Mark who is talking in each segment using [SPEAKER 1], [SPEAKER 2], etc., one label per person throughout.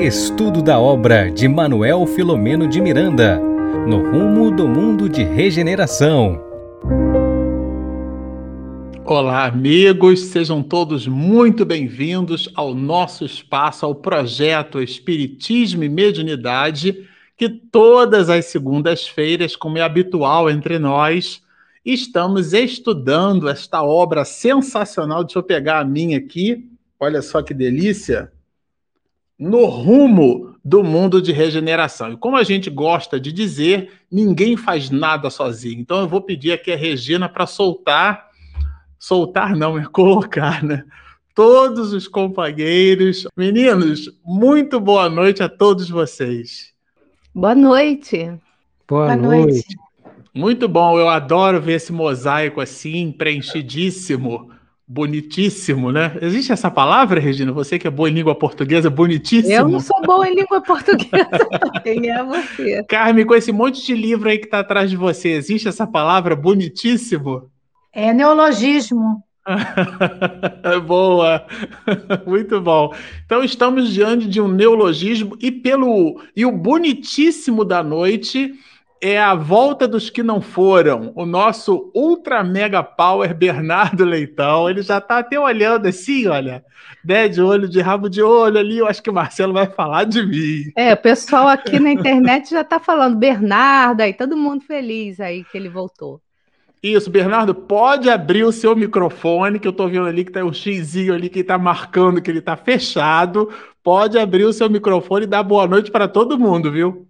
[SPEAKER 1] Estudo da obra de Manuel Filomeno de Miranda, no rumo do mundo de regeneração.
[SPEAKER 2] Olá, amigos, sejam todos muito bem-vindos ao nosso espaço, ao projeto Espiritismo e Mediunidade, que todas as segundas-feiras, como é habitual entre nós, estamos estudando esta obra sensacional. Deixa eu pegar a minha aqui, olha só que delícia no rumo do mundo de regeneração. E como a gente gosta de dizer, ninguém faz nada sozinho. Então eu vou pedir aqui a Regina para soltar, soltar não, é colocar, né? Todos os companheiros. Meninos, muito boa noite a todos vocês.
[SPEAKER 3] Boa noite.
[SPEAKER 4] Boa, boa noite. noite.
[SPEAKER 2] Muito bom, eu adoro ver esse mosaico assim, preenchidíssimo Bonitíssimo, né? Existe essa palavra, Regina? Você que é boa em língua portuguesa, bonitíssimo.
[SPEAKER 3] Eu não sou boa em língua portuguesa. Quem é você?
[SPEAKER 2] Carmen, com esse monte de livro aí que está atrás de você, existe essa palavra bonitíssimo?
[SPEAKER 4] É neologismo.
[SPEAKER 2] Boa, muito bom. Então estamos diante de um neologismo e pelo e o bonitíssimo da noite é a volta dos que não foram. O nosso ultra mega power Bernardo Leitão, ele já está até olhando assim, olha, né, de olho, de rabo de olho ali. Eu acho que o Marcelo vai falar de mim.
[SPEAKER 3] É, o pessoal aqui na internet já está falando Bernardo aí, todo mundo feliz aí que ele voltou.
[SPEAKER 2] Isso, Bernardo, pode abrir o seu microfone, que eu estou vendo ali que tem um xizinho ali que está marcando que ele está fechado. Pode abrir o seu microfone e dar boa noite para todo mundo, viu?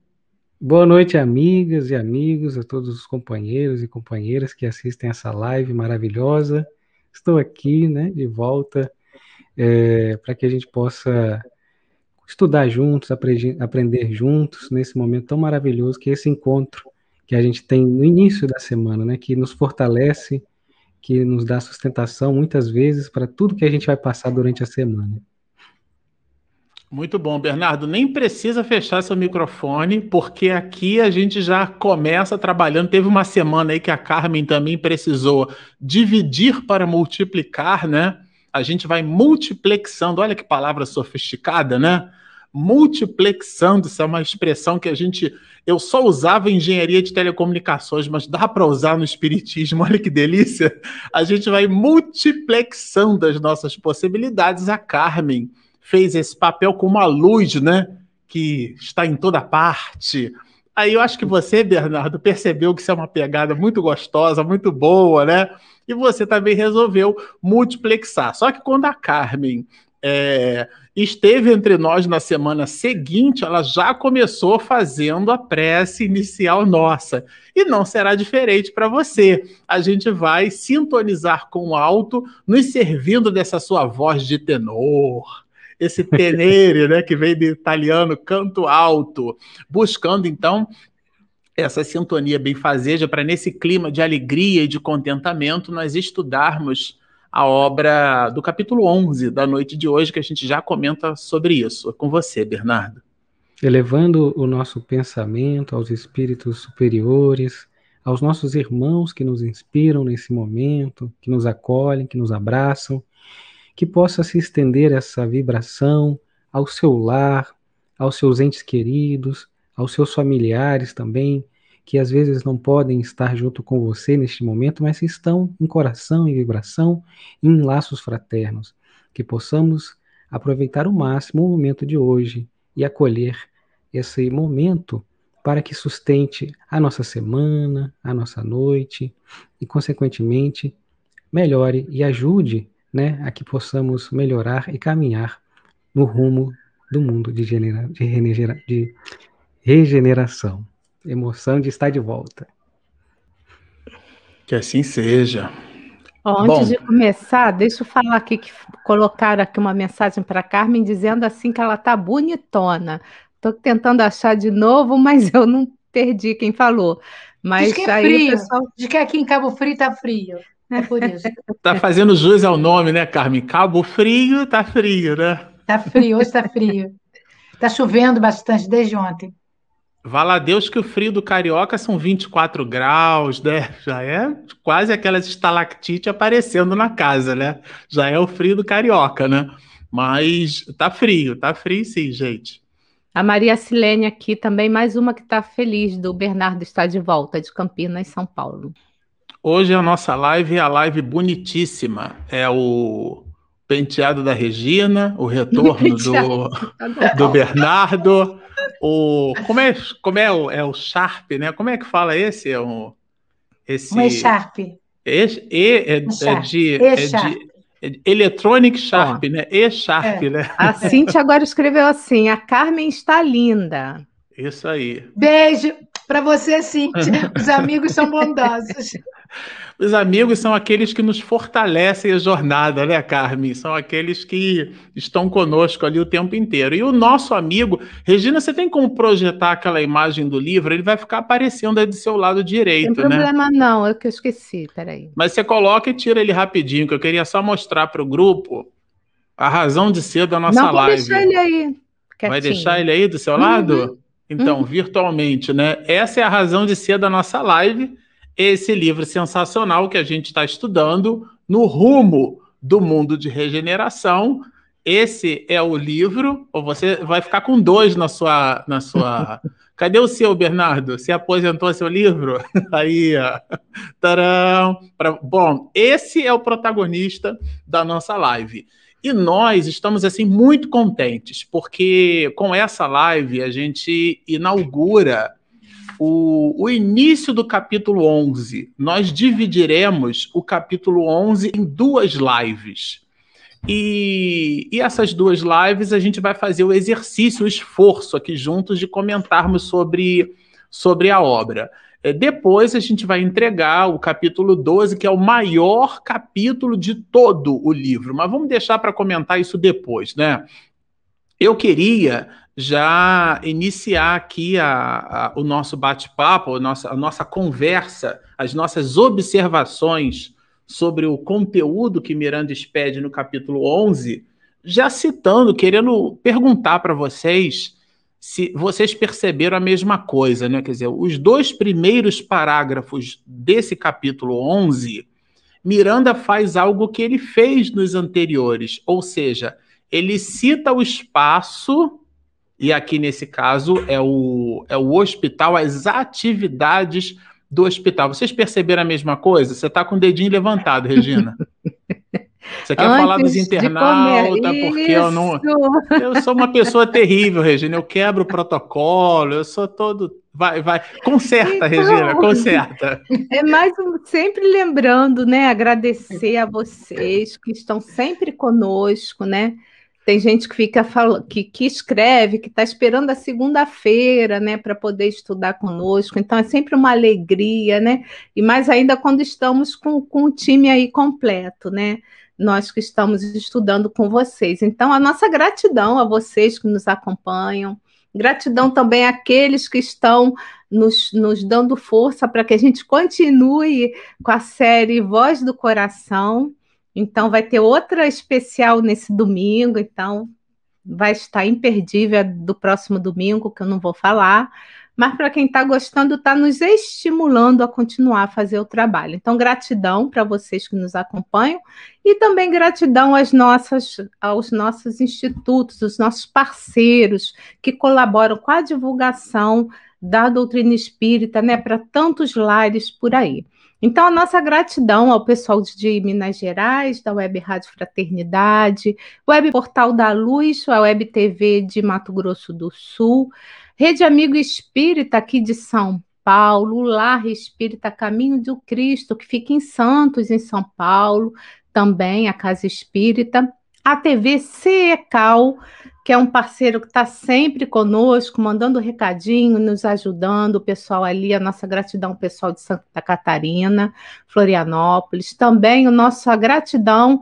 [SPEAKER 5] Boa noite, amigas e amigos, a todos os companheiros e companheiras que assistem essa live maravilhosa. Estou aqui, né, de volta, é, para que a gente possa estudar juntos, aprender, juntos nesse momento tão maravilhoso que é esse encontro que a gente tem no início da semana, né, que nos fortalece, que nos dá sustentação muitas vezes para tudo que a gente vai passar durante a semana.
[SPEAKER 2] Muito bom, Bernardo. Nem precisa fechar seu microfone, porque aqui a gente já começa trabalhando. Teve uma semana aí que a Carmen também precisou dividir para multiplicar, né? A gente vai multiplexando. Olha que palavra sofisticada, né? Multiplexando, isso é uma expressão que a gente. Eu só usava em engenharia de telecomunicações, mas dá para usar no espiritismo. Olha que delícia! A gente vai multiplexando as nossas possibilidades. A Carmen fez esse papel com uma luz, né? Que está em toda parte. Aí eu acho que você, Bernardo, percebeu que isso é uma pegada muito gostosa, muito boa, né? E você também resolveu multiplexar. Só que quando a Carmen é, esteve entre nós na semana seguinte, ela já começou fazendo a prece inicial nossa. E não será diferente para você. A gente vai sintonizar com o alto, nos servindo dessa sua voz de tenor esse tenere, né, que vem do italiano canto alto, buscando então essa sintonia benfazeja para nesse clima de alegria e de contentamento nós estudarmos a obra do capítulo 11 da noite de hoje, que a gente já comenta sobre isso. É com você, Bernardo.
[SPEAKER 5] Elevando o nosso pensamento aos espíritos superiores, aos nossos irmãos que nos inspiram nesse momento, que nos acolhem, que nos abraçam, que possa se estender essa vibração ao seu lar, aos seus entes queridos, aos seus familiares também, que às vezes não podem estar junto com você neste momento, mas estão em coração, em vibração, em laços fraternos. Que possamos aproveitar o máximo o momento de hoje e acolher esse momento para que sustente a nossa semana, a nossa noite e, consequentemente, melhore e ajude né, a que possamos melhorar e caminhar no rumo do mundo de, genera, de, regenera, de regeneração. Emoção de estar de volta.
[SPEAKER 2] Que assim seja.
[SPEAKER 3] antes Bom, de começar, deixa eu falar aqui que colocaram aqui uma mensagem para Carmen dizendo assim que ela tá bonitona. Estou tentando achar de novo, mas eu não perdi quem falou. Mas
[SPEAKER 4] Diz que é aí, frio. Pessoal... De que aqui em Cabo Frio tá frio. É por isso.
[SPEAKER 2] Tá fazendo jus ao nome, né, Carmen? Cabo Frio, tá frio, né?
[SPEAKER 4] Tá frio, hoje tá frio. Tá chovendo bastante desde ontem.
[SPEAKER 2] Vala a Deus que o frio do Carioca são 24 graus, né? Já é quase aquelas estalactite aparecendo na casa, né? Já é o frio do Carioca, né? Mas tá frio, tá frio sim, gente.
[SPEAKER 3] A Maria Silene aqui também, mais uma que está feliz do Bernardo estar de volta de Campinas, São Paulo.
[SPEAKER 2] Hoje a nossa live é a live bonitíssima. É o penteado da Regina, o retorno do, do Bernardo, o como é como é o, é o Sharp, né? Como é que fala esse? É o
[SPEAKER 4] esse um E-Sharp.
[SPEAKER 2] E, é, é, de, é de Electronic Sharp, né? E-Sharp, é. né?
[SPEAKER 3] A Cintia agora escreveu assim: a Carmen está linda.
[SPEAKER 2] Isso aí.
[SPEAKER 4] Beijo para você, Cintia. Os amigos são bondosos.
[SPEAKER 2] Os amigos são aqueles que nos fortalecem a jornada, né, Carmen? São aqueles que estão conosco ali o tempo inteiro. E o nosso amigo, Regina, você tem como projetar aquela imagem do livro? Ele vai ficar aparecendo aí do seu lado direito,
[SPEAKER 3] né? Não tem problema, não, é que eu esqueci, peraí.
[SPEAKER 2] Mas você coloca e tira ele rapidinho, que eu queria só mostrar para o grupo a razão de ser da nossa não, live.
[SPEAKER 3] Deixar ele aí.
[SPEAKER 2] Quietinho. Vai deixar ele aí do seu uhum. lado? Então, uhum. virtualmente, né? Essa é a razão de ser da nossa live esse livro sensacional que a gente está estudando no rumo do mundo de regeneração. Esse é o livro, ou você vai ficar com dois na sua. Na sua... Cadê o seu, Bernardo? Você aposentou seu livro? Aí, ó. Tcharam! Bom, esse é o protagonista da nossa live. E nós estamos assim muito contentes, porque com essa live a gente inaugura o, o início do capítulo 11. Nós dividiremos o capítulo 11 em duas lives. E, e, essas duas lives a gente vai fazer o exercício, o esforço aqui juntos de comentarmos sobre, sobre a obra. É, depois a gente vai entregar o capítulo 12, que é o maior capítulo de todo o livro. Mas vamos deixar para comentar isso depois, né? Eu queria já iniciar aqui a, a, o nosso bate-papo, a nossa, a nossa conversa, as nossas observações sobre o conteúdo que Miranda expede no capítulo 11, já citando, querendo perguntar para vocês se vocês perceberam a mesma coisa, né? Quer dizer, os dois primeiros parágrafos desse capítulo 11, Miranda faz algo que ele fez nos anteriores, ou seja, ele cita o espaço e aqui nesse caso é o, é o hospital, as atividades do hospital. Vocês perceberam a mesma coisa? Você está com o dedinho levantado, Regina. Você quer Antes falar dos internautas, porque eu não. Eu sou uma pessoa terrível, Regina. Eu quebro o protocolo, eu sou todo. Vai, vai. Conserta, então, Regina, conserta.
[SPEAKER 3] É mais um, sempre lembrando, né? Agradecer a vocês que estão sempre conosco, né? Tem gente que fica falando, que, que escreve, que está esperando a segunda-feira, né, para poder estudar conosco. Então é sempre uma alegria, né? E mais ainda quando estamos com, com o time aí completo, né? Nós que estamos estudando com vocês. Então, a nossa gratidão a vocês que nos acompanham, gratidão também àqueles que estão nos, nos dando força para que a gente continue com a série Voz do Coração. Então, vai ter outra especial nesse domingo, então vai estar imperdível do próximo domingo, que eu não vou falar. Mas para quem está gostando, está nos estimulando a continuar a fazer o trabalho. Então, gratidão para vocês que nos acompanham e também gratidão às nossas, aos nossos institutos, os nossos parceiros que colaboram com a divulgação da doutrina espírita, né, para tantos lares por aí. Então, a nossa gratidão ao pessoal de Minas Gerais, da Web Rádio Fraternidade, Web Portal da Luz, a Web TV de Mato Grosso do Sul, Rede Amigo Espírita aqui de São Paulo, Lar Espírita Caminho do Cristo, que fica em Santos, em São Paulo, também a Casa Espírita, a TV CECAL, que é um parceiro que está sempre conosco, mandando recadinho, nos ajudando, o pessoal ali, a nossa gratidão, o pessoal de Santa Catarina, Florianópolis, também a nossa gratidão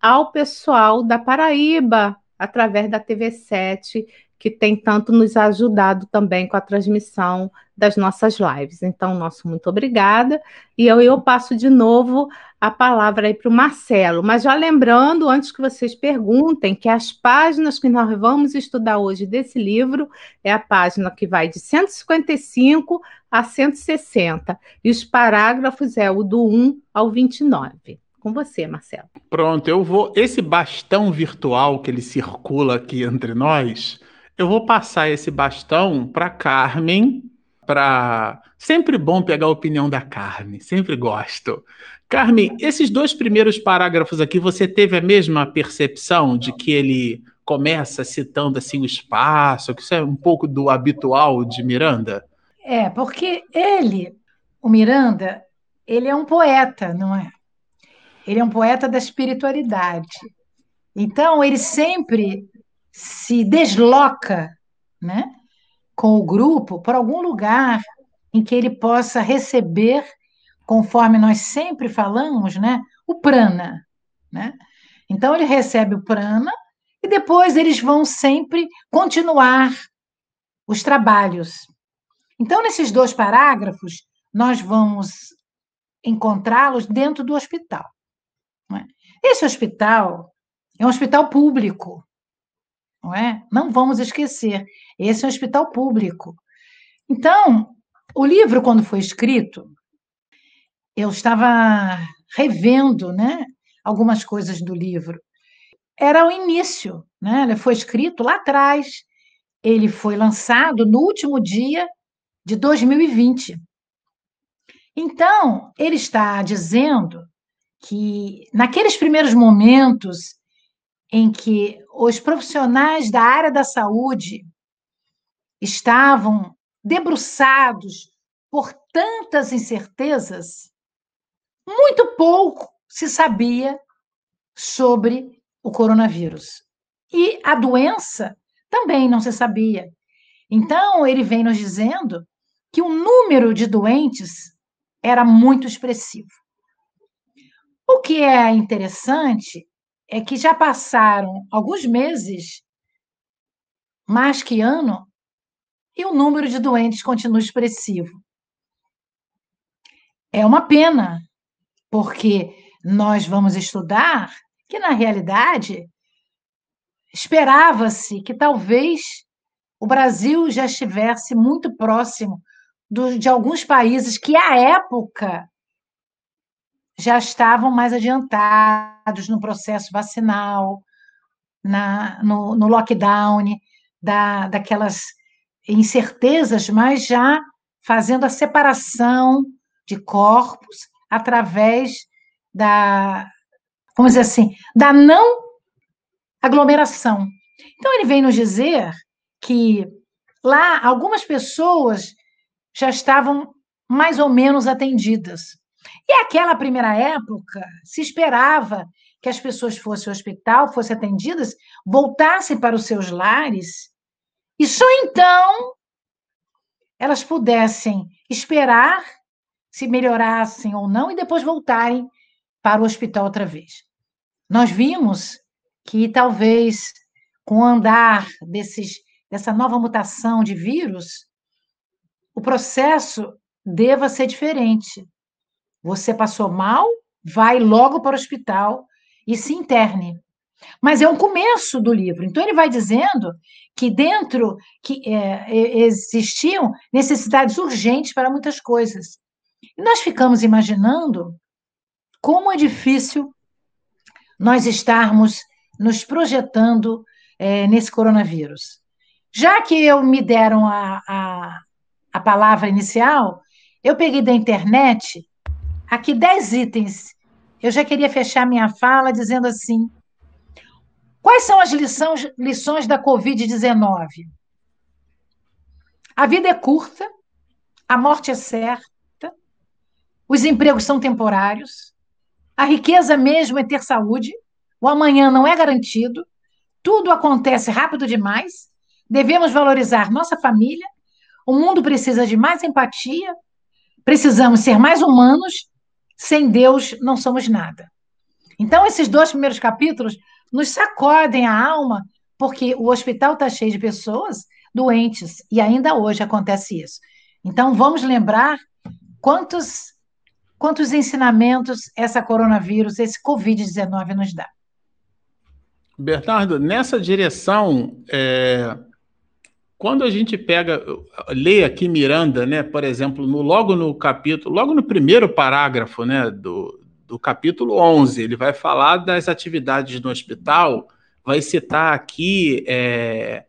[SPEAKER 3] ao pessoal da Paraíba, através da TV7, que tem tanto nos ajudado também com a transmissão das nossas lives. Então, nosso muito obrigada. E eu, eu passo de novo a palavra aí para o Marcelo. Mas já lembrando, antes que vocês perguntem, que as páginas que nós vamos estudar hoje desse livro é a página que vai de 155 a 160. E os parágrafos é o do 1 ao 29 com você, Marcelo.
[SPEAKER 2] Pronto, eu vou. Esse bastão virtual que ele circula aqui entre nós, Eu vou passar esse bastão para Carmen, para sempre bom pegar a opinião da Carmen, sempre gosto. Carmen, esses dois primeiros parágrafos aqui, você teve a mesma percepção de que ele começa citando assim o espaço, que isso é um pouco do habitual de Miranda?
[SPEAKER 4] É, porque ele, o Miranda, ele é um poeta, não é? Ele é um poeta da espiritualidade. Então, ele sempre se desloca, né, com o grupo para algum lugar em que ele possa receber, conforme nós sempre falamos, né, o prana, né? Então ele recebe o prana e depois eles vão sempre continuar os trabalhos. Então, nesses dois parágrafos, nós vamos encontrá-los dentro do hospital. É? Esse hospital é um hospital público, não é? Não vamos esquecer, esse é um hospital público. Então, o livro, quando foi escrito, eu estava revendo né, algumas coisas do livro era o início, né? Ele foi escrito lá atrás. Ele foi lançado no último dia de 2020. Então, ele está dizendo que naqueles primeiros momentos em que os profissionais da área da saúde estavam debruçados por tantas incertezas, muito pouco se sabia sobre o coronavírus. E a doença também não se sabia. Então, ele vem nos dizendo que o número de doentes era muito expressivo. O que é interessante é que já passaram alguns meses, mais que ano, e o número de doentes continua expressivo. É uma pena, porque nós vamos estudar que na realidade esperava-se que talvez o Brasil já estivesse muito próximo do, de alguns países que, à época, já estavam mais adiantados no processo vacinal, na, no, no lockdown, da, daquelas incertezas, mas já fazendo a separação de corpos através da, vamos dizer assim, da não aglomeração. Então, ele vem nos dizer que lá algumas pessoas já estavam mais ou menos atendidas. E aquela primeira época, se esperava que as pessoas fossem ao hospital, fossem atendidas, voltassem para os seus lares, e só então elas pudessem esperar se melhorassem ou não e depois voltarem para o hospital outra vez. Nós vimos que talvez com o andar desses, dessa nova mutação de vírus, o processo deva ser diferente. Você passou mal, vai logo para o hospital e se interne. Mas é um começo do livro. Então ele vai dizendo que dentro que é, existiam necessidades urgentes para muitas coisas. E nós ficamos imaginando como é difícil nós estarmos nos projetando é, nesse coronavírus. Já que eu me deram a, a, a palavra inicial, eu peguei da internet aqui dez itens. Eu já queria fechar minha fala dizendo assim: quais são as lições, lições da Covid-19? A vida é curta, a morte é certa, os empregos são temporários, a riqueza mesmo é ter saúde, o amanhã não é garantido, tudo acontece rápido demais, devemos valorizar nossa família, o mundo precisa de mais empatia, precisamos ser mais humanos, sem Deus não somos nada. Então, esses dois primeiros capítulos nos sacodem a alma, porque o hospital está cheio de pessoas doentes, e ainda hoje acontece isso. Então, vamos lembrar quantos quantos ensinamentos essa coronavírus, esse Covid-19 nos dá.
[SPEAKER 2] Bernardo, nessa direção, é, quando a gente pega, lê aqui Miranda, né, por exemplo, no, logo no capítulo, logo no primeiro parágrafo, né, do, do capítulo 11, ele vai falar das atividades no hospital, vai citar aqui é,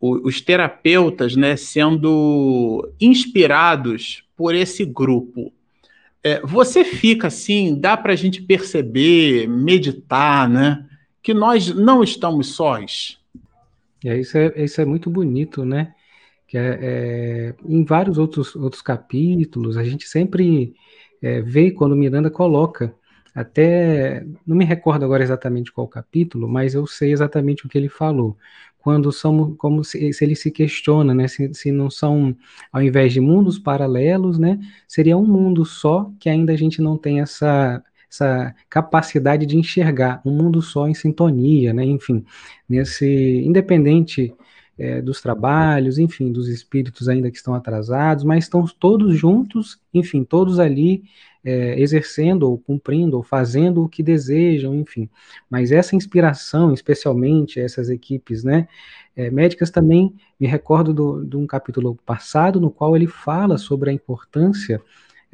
[SPEAKER 2] os terapeutas né, sendo inspirados por esse grupo. É, você fica assim, dá para a gente perceber, meditar, né, que nós não estamos sós.
[SPEAKER 5] É, isso, é, isso é muito bonito, né? Que é, é, em vários outros, outros capítulos, a gente sempre é, vê quando Miranda coloca, até, não me recordo agora exatamente qual capítulo, mas eu sei exatamente o que ele falou. Quando somos como se, se, ele se questiona, né, se, se não são ao invés de mundos paralelos, né, seria um mundo só que ainda a gente não tem essa essa capacidade de enxergar um mundo só em sintonia, né, enfim, nesse independente é, dos trabalhos, enfim, dos espíritos ainda que estão atrasados, mas estão todos juntos, enfim, todos ali é, exercendo ou cumprindo ou fazendo o que desejam, enfim. Mas essa inspiração, especialmente essas equipes, né, é, médicas também me recordo do, de um capítulo passado no qual ele fala sobre a importância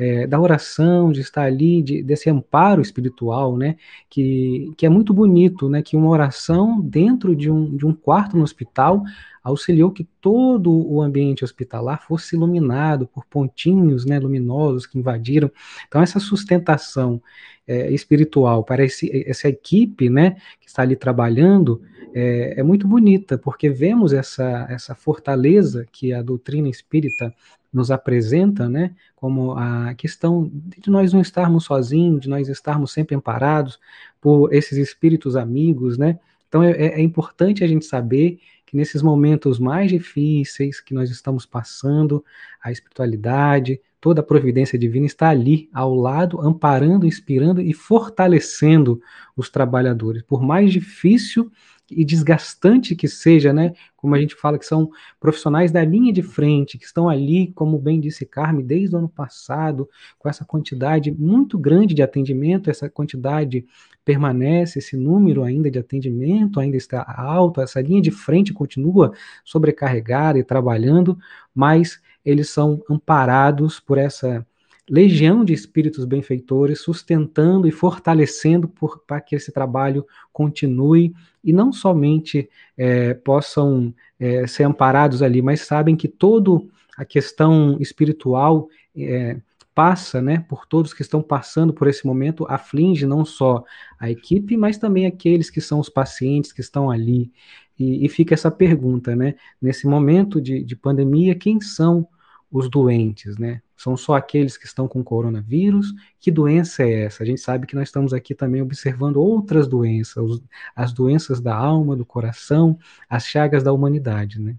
[SPEAKER 5] é, da oração, de estar ali, de, desse amparo espiritual, né, que, que é muito bonito, né, que uma oração dentro de um, de um quarto no hospital auxiliou que todo o ambiente hospitalar fosse iluminado por pontinhos né, luminosos que invadiram. Então, essa sustentação é, espiritual para esse, essa equipe né, que está ali trabalhando é, é, muito bonita, porque vemos essa, essa fortaleza que a doutrina espírita nos apresenta, né, como a questão de nós não estarmos sozinhos, de nós estarmos sempre amparados por esses espíritos amigos, né, então é, é importante a gente saber que nesses momentos mais difíceis que nós estamos passando, a espiritualidade, toda a providência divina está ali, ao lado, amparando, inspirando e fortalecendo os trabalhadores. Por mais difícil e desgastante que seja, né? Como a gente fala que são profissionais da linha de frente, que estão ali, como bem disse Carme, desde o ano passado, com essa quantidade muito grande de atendimento, essa quantidade permanece, esse número ainda de atendimento ainda está alto, essa linha de frente continua sobrecarregada e trabalhando, mas eles são amparados por essa legião de espíritos benfeitores, sustentando e fortalecendo para que esse trabalho continue e não somente é, possam é, ser amparados ali, mas sabem que toda a questão espiritual é, passa, né, por todos que estão passando por esse momento, aflige não só a equipe, mas também aqueles que são os pacientes que estão ali. E, e fica essa pergunta, né, nesse momento de, de pandemia, quem são os doentes, né? São só aqueles que estão com coronavírus? Que doença é essa? A gente sabe que nós estamos aqui também observando outras doenças, as doenças da alma, do coração, as chagas da humanidade, né?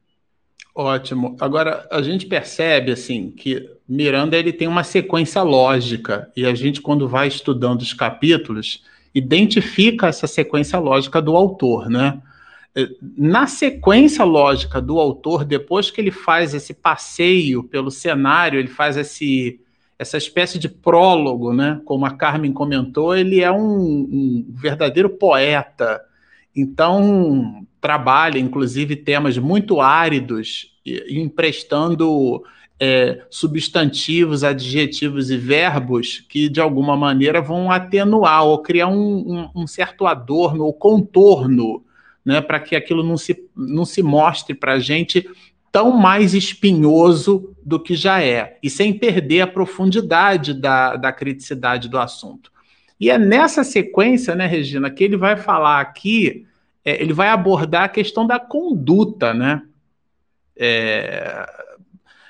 [SPEAKER 2] Ótimo. Agora a gente percebe assim que Miranda ele tem uma sequência lógica e a gente quando vai estudando os capítulos identifica essa sequência lógica do autor, né? Na sequência lógica do autor, depois que ele faz esse passeio pelo cenário, ele faz esse essa espécie de prólogo, né? Como a Carmen comentou, ele é um, um verdadeiro poeta. Então trabalha, inclusive, temas muito áridos, emprestando é, substantivos, adjetivos e verbos que, de alguma maneira, vão atenuar ou criar um, um, um certo adorno ou contorno, né, para que aquilo não se, não se mostre para a gente tão mais espinhoso do que já é, e sem perder a profundidade da, da criticidade do assunto. E é nessa sequência, né, Regina, que ele vai falar aqui é, ele vai abordar a questão da conduta, né? É,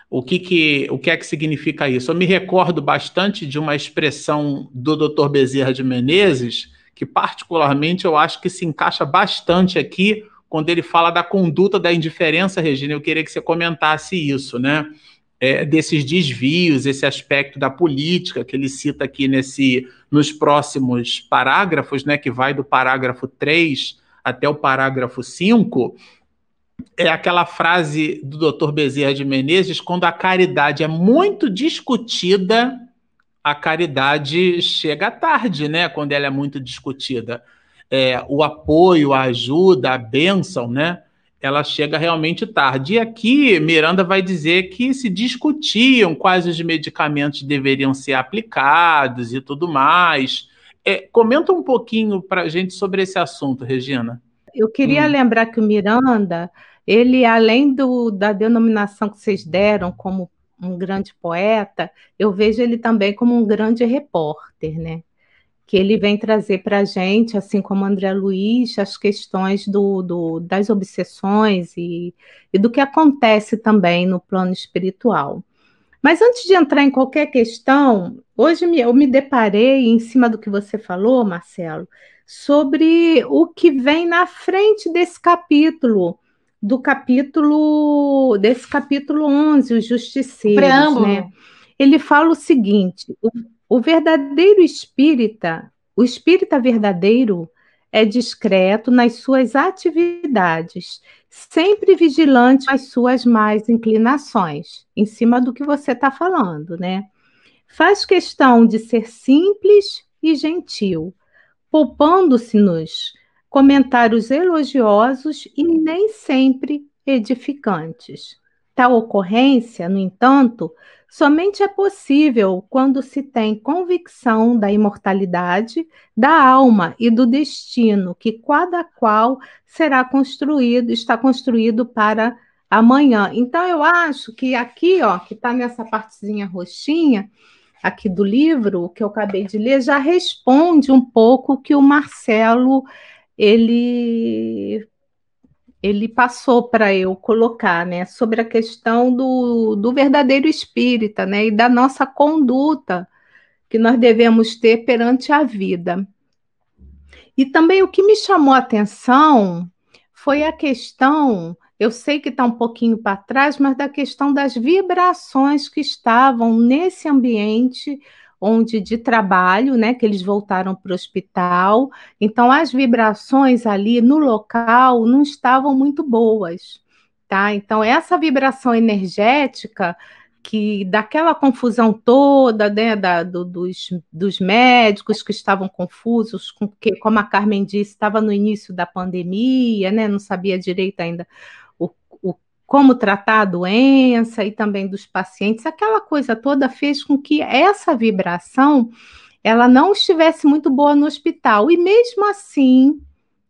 [SPEAKER 2] o que, que, o que é que significa isso? Eu me recordo bastante de uma expressão do Dr. Bezerra de Menezes, que particularmente eu acho que se encaixa bastante aqui quando ele fala da conduta da indiferença, Regina. Eu queria que você comentasse isso, né? É, desses desvios, esse aspecto da política que ele cita aqui nesse, nos próximos parágrafos, né? Que vai do parágrafo 3 até o parágrafo 5, é aquela frase do Dr. Bezerra de Menezes, quando a caridade é muito discutida, a caridade chega tarde, né? Quando ela é muito discutida. É, o apoio, a ajuda, a bênção, né? Ela chega realmente tarde. E aqui Miranda vai dizer que se discutiam quais os medicamentos deveriam ser aplicados e tudo mais. É, comenta um pouquinho para a gente sobre esse assunto, Regina.
[SPEAKER 3] Eu queria hum. lembrar que o Miranda ele, além do, da denominação que vocês deram como um grande poeta, eu vejo ele também como um grande repórter, né? Que ele vem trazer para a gente, assim como André Luiz, as questões do, do das obsessões e, e do que acontece também no plano espiritual. Mas antes de entrar em qualquer questão, hoje eu me deparei, em cima do que você falou, Marcelo, sobre o que vem na frente desse capítulo, do capítulo, desse capítulo 11, os justiceiros. Preâmbulo. Né? Ele fala o seguinte: o, o verdadeiro espírita, o espírita verdadeiro, é discreto nas suas atividades, sempre vigilante às suas más inclinações, em cima do que você está falando, né? Faz questão de ser simples e gentil, poupando-se-nos comentários elogiosos e nem sempre edificantes. Tal ocorrência, no entanto, somente é possível quando se tem convicção da imortalidade da alma e do destino que cada qual será construído, está construído para amanhã. Então eu acho que aqui, ó, que está nessa partezinha roxinha aqui do livro que eu acabei de ler, já responde um pouco que o Marcelo ele ele passou para eu colocar, né, sobre a questão do, do verdadeiro espírita, né, e da nossa conduta que nós devemos ter perante a vida. E também o que me chamou a atenção foi a questão, eu sei que está um pouquinho para trás, mas da questão das vibrações que estavam nesse ambiente onde de trabalho, né, que eles voltaram para o hospital. Então as vibrações ali no local não estavam muito boas, tá? Então essa vibração energética que daquela confusão toda, né, da, do, dos, dos médicos que estavam confusos, com que, como a Carmen disse, estava no início da pandemia, né, não sabia direito ainda como tratar a doença e também dos pacientes, aquela coisa toda fez com que essa vibração ela não estivesse muito boa no hospital. E mesmo assim,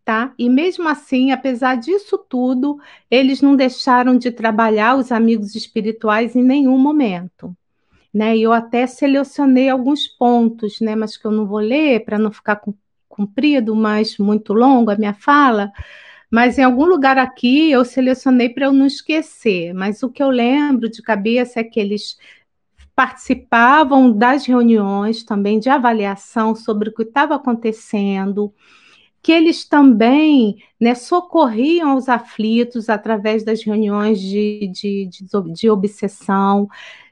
[SPEAKER 3] tá? E mesmo assim, apesar disso tudo, eles não deixaram de trabalhar os amigos espirituais em nenhum momento. Né? Eu até selecionei alguns pontos, né? Mas que eu não vou ler para não ficar comprido, mas muito longo a minha fala. Mas em algum lugar aqui eu selecionei para eu não esquecer. Mas o que eu lembro de cabeça é que eles participavam das reuniões também de avaliação sobre o que estava acontecendo, que eles também né, socorriam os aflitos através das reuniões de, de, de, de obsessão,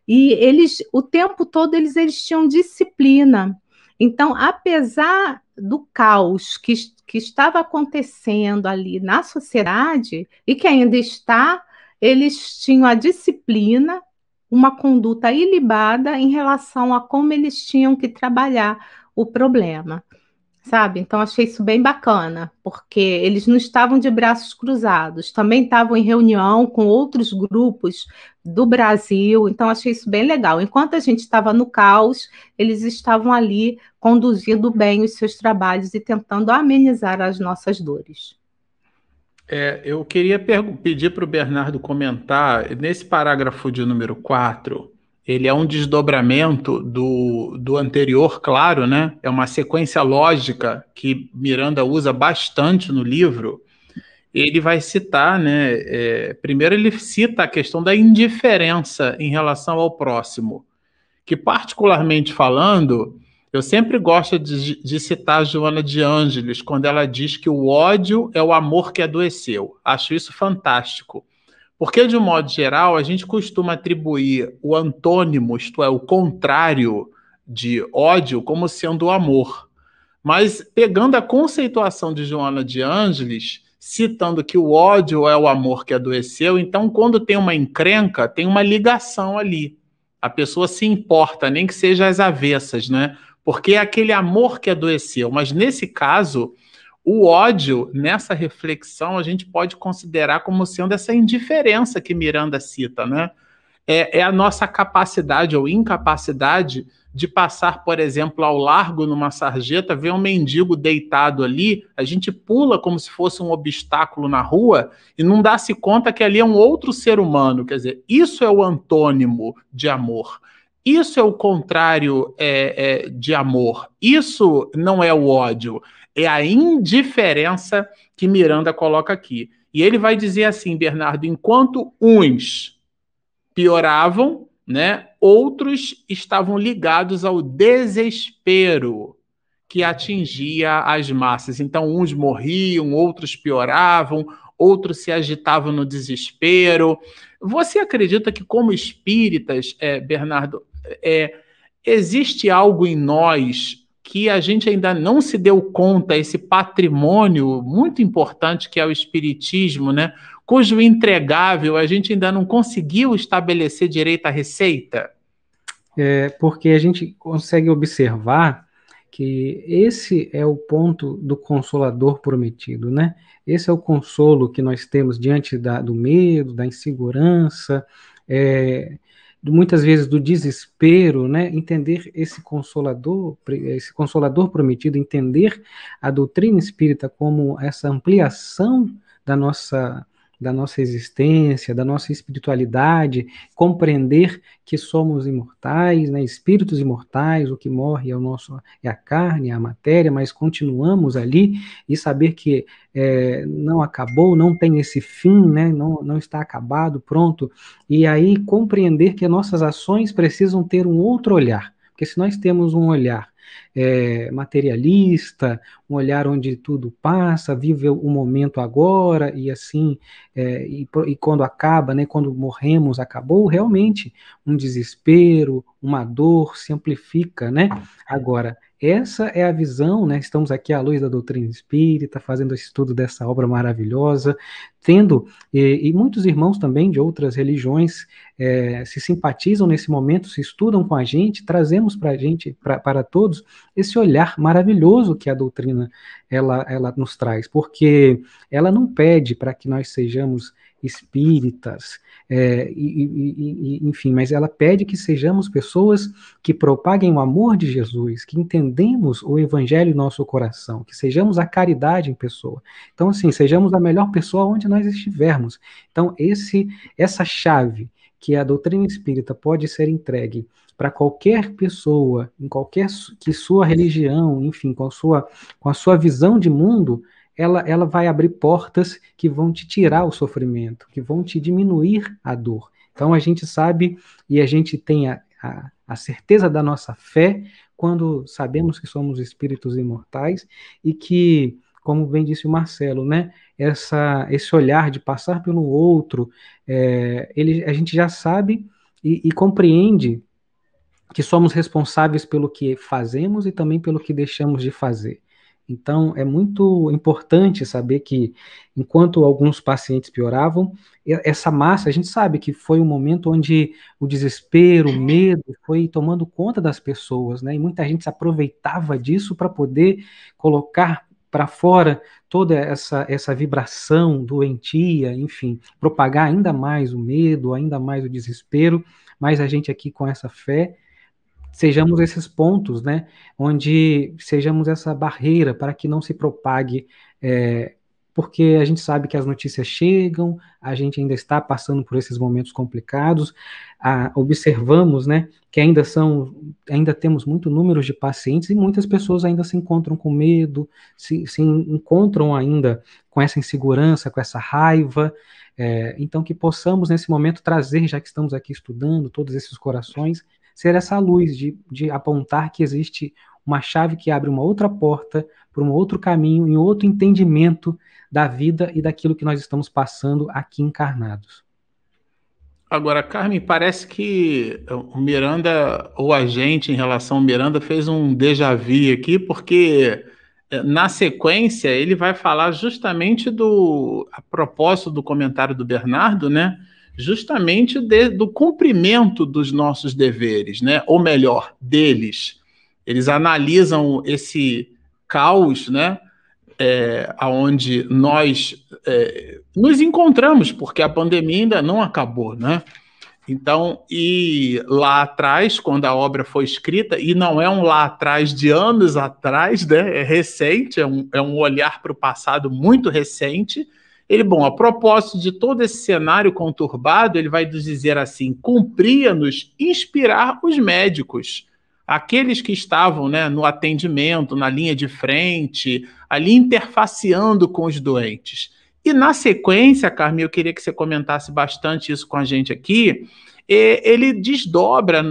[SPEAKER 3] e eles, o tempo todo, eles, eles tinham disciplina. Então, apesar do caos que, que estava acontecendo ali na sociedade e que ainda está, eles tinham a disciplina, uma conduta ilibada em relação a como eles tinham que trabalhar o problema sabe? Então achei isso bem bacana, porque eles não estavam de braços cruzados, também estavam em reunião com outros grupos do Brasil, então achei isso bem legal. Enquanto a gente estava no caos, eles estavam ali conduzindo bem os seus trabalhos e tentando amenizar as nossas dores.
[SPEAKER 2] É, eu queria pedir para o Bernardo comentar, nesse parágrafo de número 4, ele é um desdobramento do, do anterior, claro, né? É uma sequência lógica que Miranda usa bastante no livro. Ele vai citar, né? É, primeiro, ele cita a questão da indiferença em relação ao próximo, que, particularmente falando, eu sempre gosto de, de citar Joana de Ângeles quando ela diz que o ódio é o amor que adoeceu. Acho isso fantástico. Porque, de um modo geral, a gente costuma atribuir o antônimo, isto é, o contrário de ódio, como sendo o amor. Mas, pegando a conceituação de Joana de Ângeles, citando que o ódio é o amor que adoeceu, então, quando tem uma encrenca, tem uma ligação ali. A pessoa se importa, nem que seja às avessas, né? Porque é aquele amor que adoeceu. Mas, nesse caso, o ódio, nessa reflexão, a gente pode considerar como sendo essa indiferença que Miranda cita, né? É, é a nossa capacidade ou incapacidade de passar, por exemplo, ao largo numa sarjeta, ver um mendigo deitado ali, a gente pula como se fosse um obstáculo na rua e não dá-se conta que ali é um outro ser humano. Quer dizer, isso é o antônimo de amor. Isso é o contrário é, é, de amor. Isso não é o ódio. É a indiferença que Miranda coloca aqui. E ele vai dizer assim, Bernardo: enquanto uns pioravam, né, outros estavam ligados ao desespero que atingia as massas. Então, uns morriam, outros pioravam, outros se agitavam no desespero. Você acredita que, como espíritas, é, Bernardo, é, existe algo em nós que a gente ainda não se deu conta, esse patrimônio muito importante que é o Espiritismo, né? cujo entregável a gente ainda não conseguiu estabelecer direito a receita?
[SPEAKER 5] É, porque a gente consegue observar que esse é o ponto do consolador prometido, né? Esse é o consolo que nós temos diante da, do medo, da insegurança, é, muitas vezes do desespero, né? Entender esse consolador, esse consolador prometido, entender a doutrina espírita como essa ampliação da nossa da nossa existência, da nossa espiritualidade, compreender que somos imortais, né, espíritos imortais, o que morre é o nosso é a carne, é a matéria, mas continuamos ali e saber que é, não acabou, não tem esse fim, né, não, não está acabado, pronto, e aí compreender que nossas ações precisam ter um outro olhar, porque se nós temos um olhar é, materialista, um olhar onde tudo passa, vive o momento agora e assim, é, e, e, quando acaba, né, quando morremos, acabou, realmente um desespero, uma dor se amplifica, né? Agora, essa é a visão, né? Estamos aqui à luz da doutrina espírita, fazendo esse estudo dessa obra maravilhosa, tendo, e, e muitos irmãos também de outras religiões é, se simpatizam nesse momento, se estudam com a gente, trazemos para a gente, pra, para todos, esse olhar maravilhoso que a doutrina ela, ela nos traz, porque ela não pede para que nós sejamos espíritas, é, e, e, e, enfim, mas ela pede que sejamos pessoas que propaguem o amor de Jesus, que entendemos o evangelho em nosso coração, que sejamos a caridade em pessoa. Então, assim, sejamos a melhor pessoa onde nós estivermos. Então, esse, essa chave que a doutrina espírita pode ser entregue para qualquer pessoa, em qualquer que sua religião, enfim, com a sua, com a sua visão de mundo, ela, ela vai abrir portas que vão te tirar o sofrimento, que vão te diminuir a dor. Então a gente sabe e a gente tem a, a, a certeza da nossa fé quando sabemos que somos espíritos imortais e que, como bem disse o Marcelo, né, essa, esse olhar de passar pelo outro, é, ele, a gente já sabe e, e compreende que somos responsáveis pelo que fazemos e também pelo que deixamos de fazer. Então, é muito importante saber que, enquanto alguns pacientes pioravam, essa massa, a gente sabe que foi um momento onde o desespero, o medo foi tomando conta das pessoas, né? E muita gente se aproveitava disso para poder colocar para fora toda essa, essa vibração doentia, enfim, propagar ainda mais o medo, ainda mais o desespero, mas a gente aqui com essa fé sejamos esses pontos, né, onde sejamos essa barreira para que não se propague, é, porque a gente sabe que as notícias chegam, a gente ainda está passando por esses momentos complicados, a, observamos, né, que ainda são, ainda temos muito número de pacientes e muitas pessoas ainda se encontram com medo, se, se encontram ainda com essa insegurança, com essa raiva, é, então que possamos nesse momento trazer, já que estamos aqui estudando todos esses corações, ser essa luz de, de apontar que existe uma chave que abre uma outra porta para um outro caminho e outro entendimento da vida e daquilo que nós estamos passando aqui encarnados.
[SPEAKER 2] Agora, Carmen, parece que o Miranda, ou a gente em relação ao Miranda, fez um déjà vu aqui, porque eh, na sequência ele vai falar justamente do, a propósito do comentário do Bernardo, né? Justamente de, do cumprimento dos nossos deveres, né? ou melhor, deles. Eles analisam esse caos, né? É, aonde nós é, nos encontramos, porque a pandemia ainda não acabou, né? Então, e lá atrás, quando a obra foi escrita, e não é um lá atrás de anos atrás, né? É recente, é um, é um olhar para o passado muito recente. Ele, bom, a propósito de todo esse cenário conturbado, ele vai nos dizer assim: cumpria-nos inspirar os médicos, aqueles que estavam né, no atendimento, na linha de frente, ali interfaceando com os doentes. E na sequência, Carmen, eu queria que você comentasse bastante isso com a gente aqui. Ele desdobra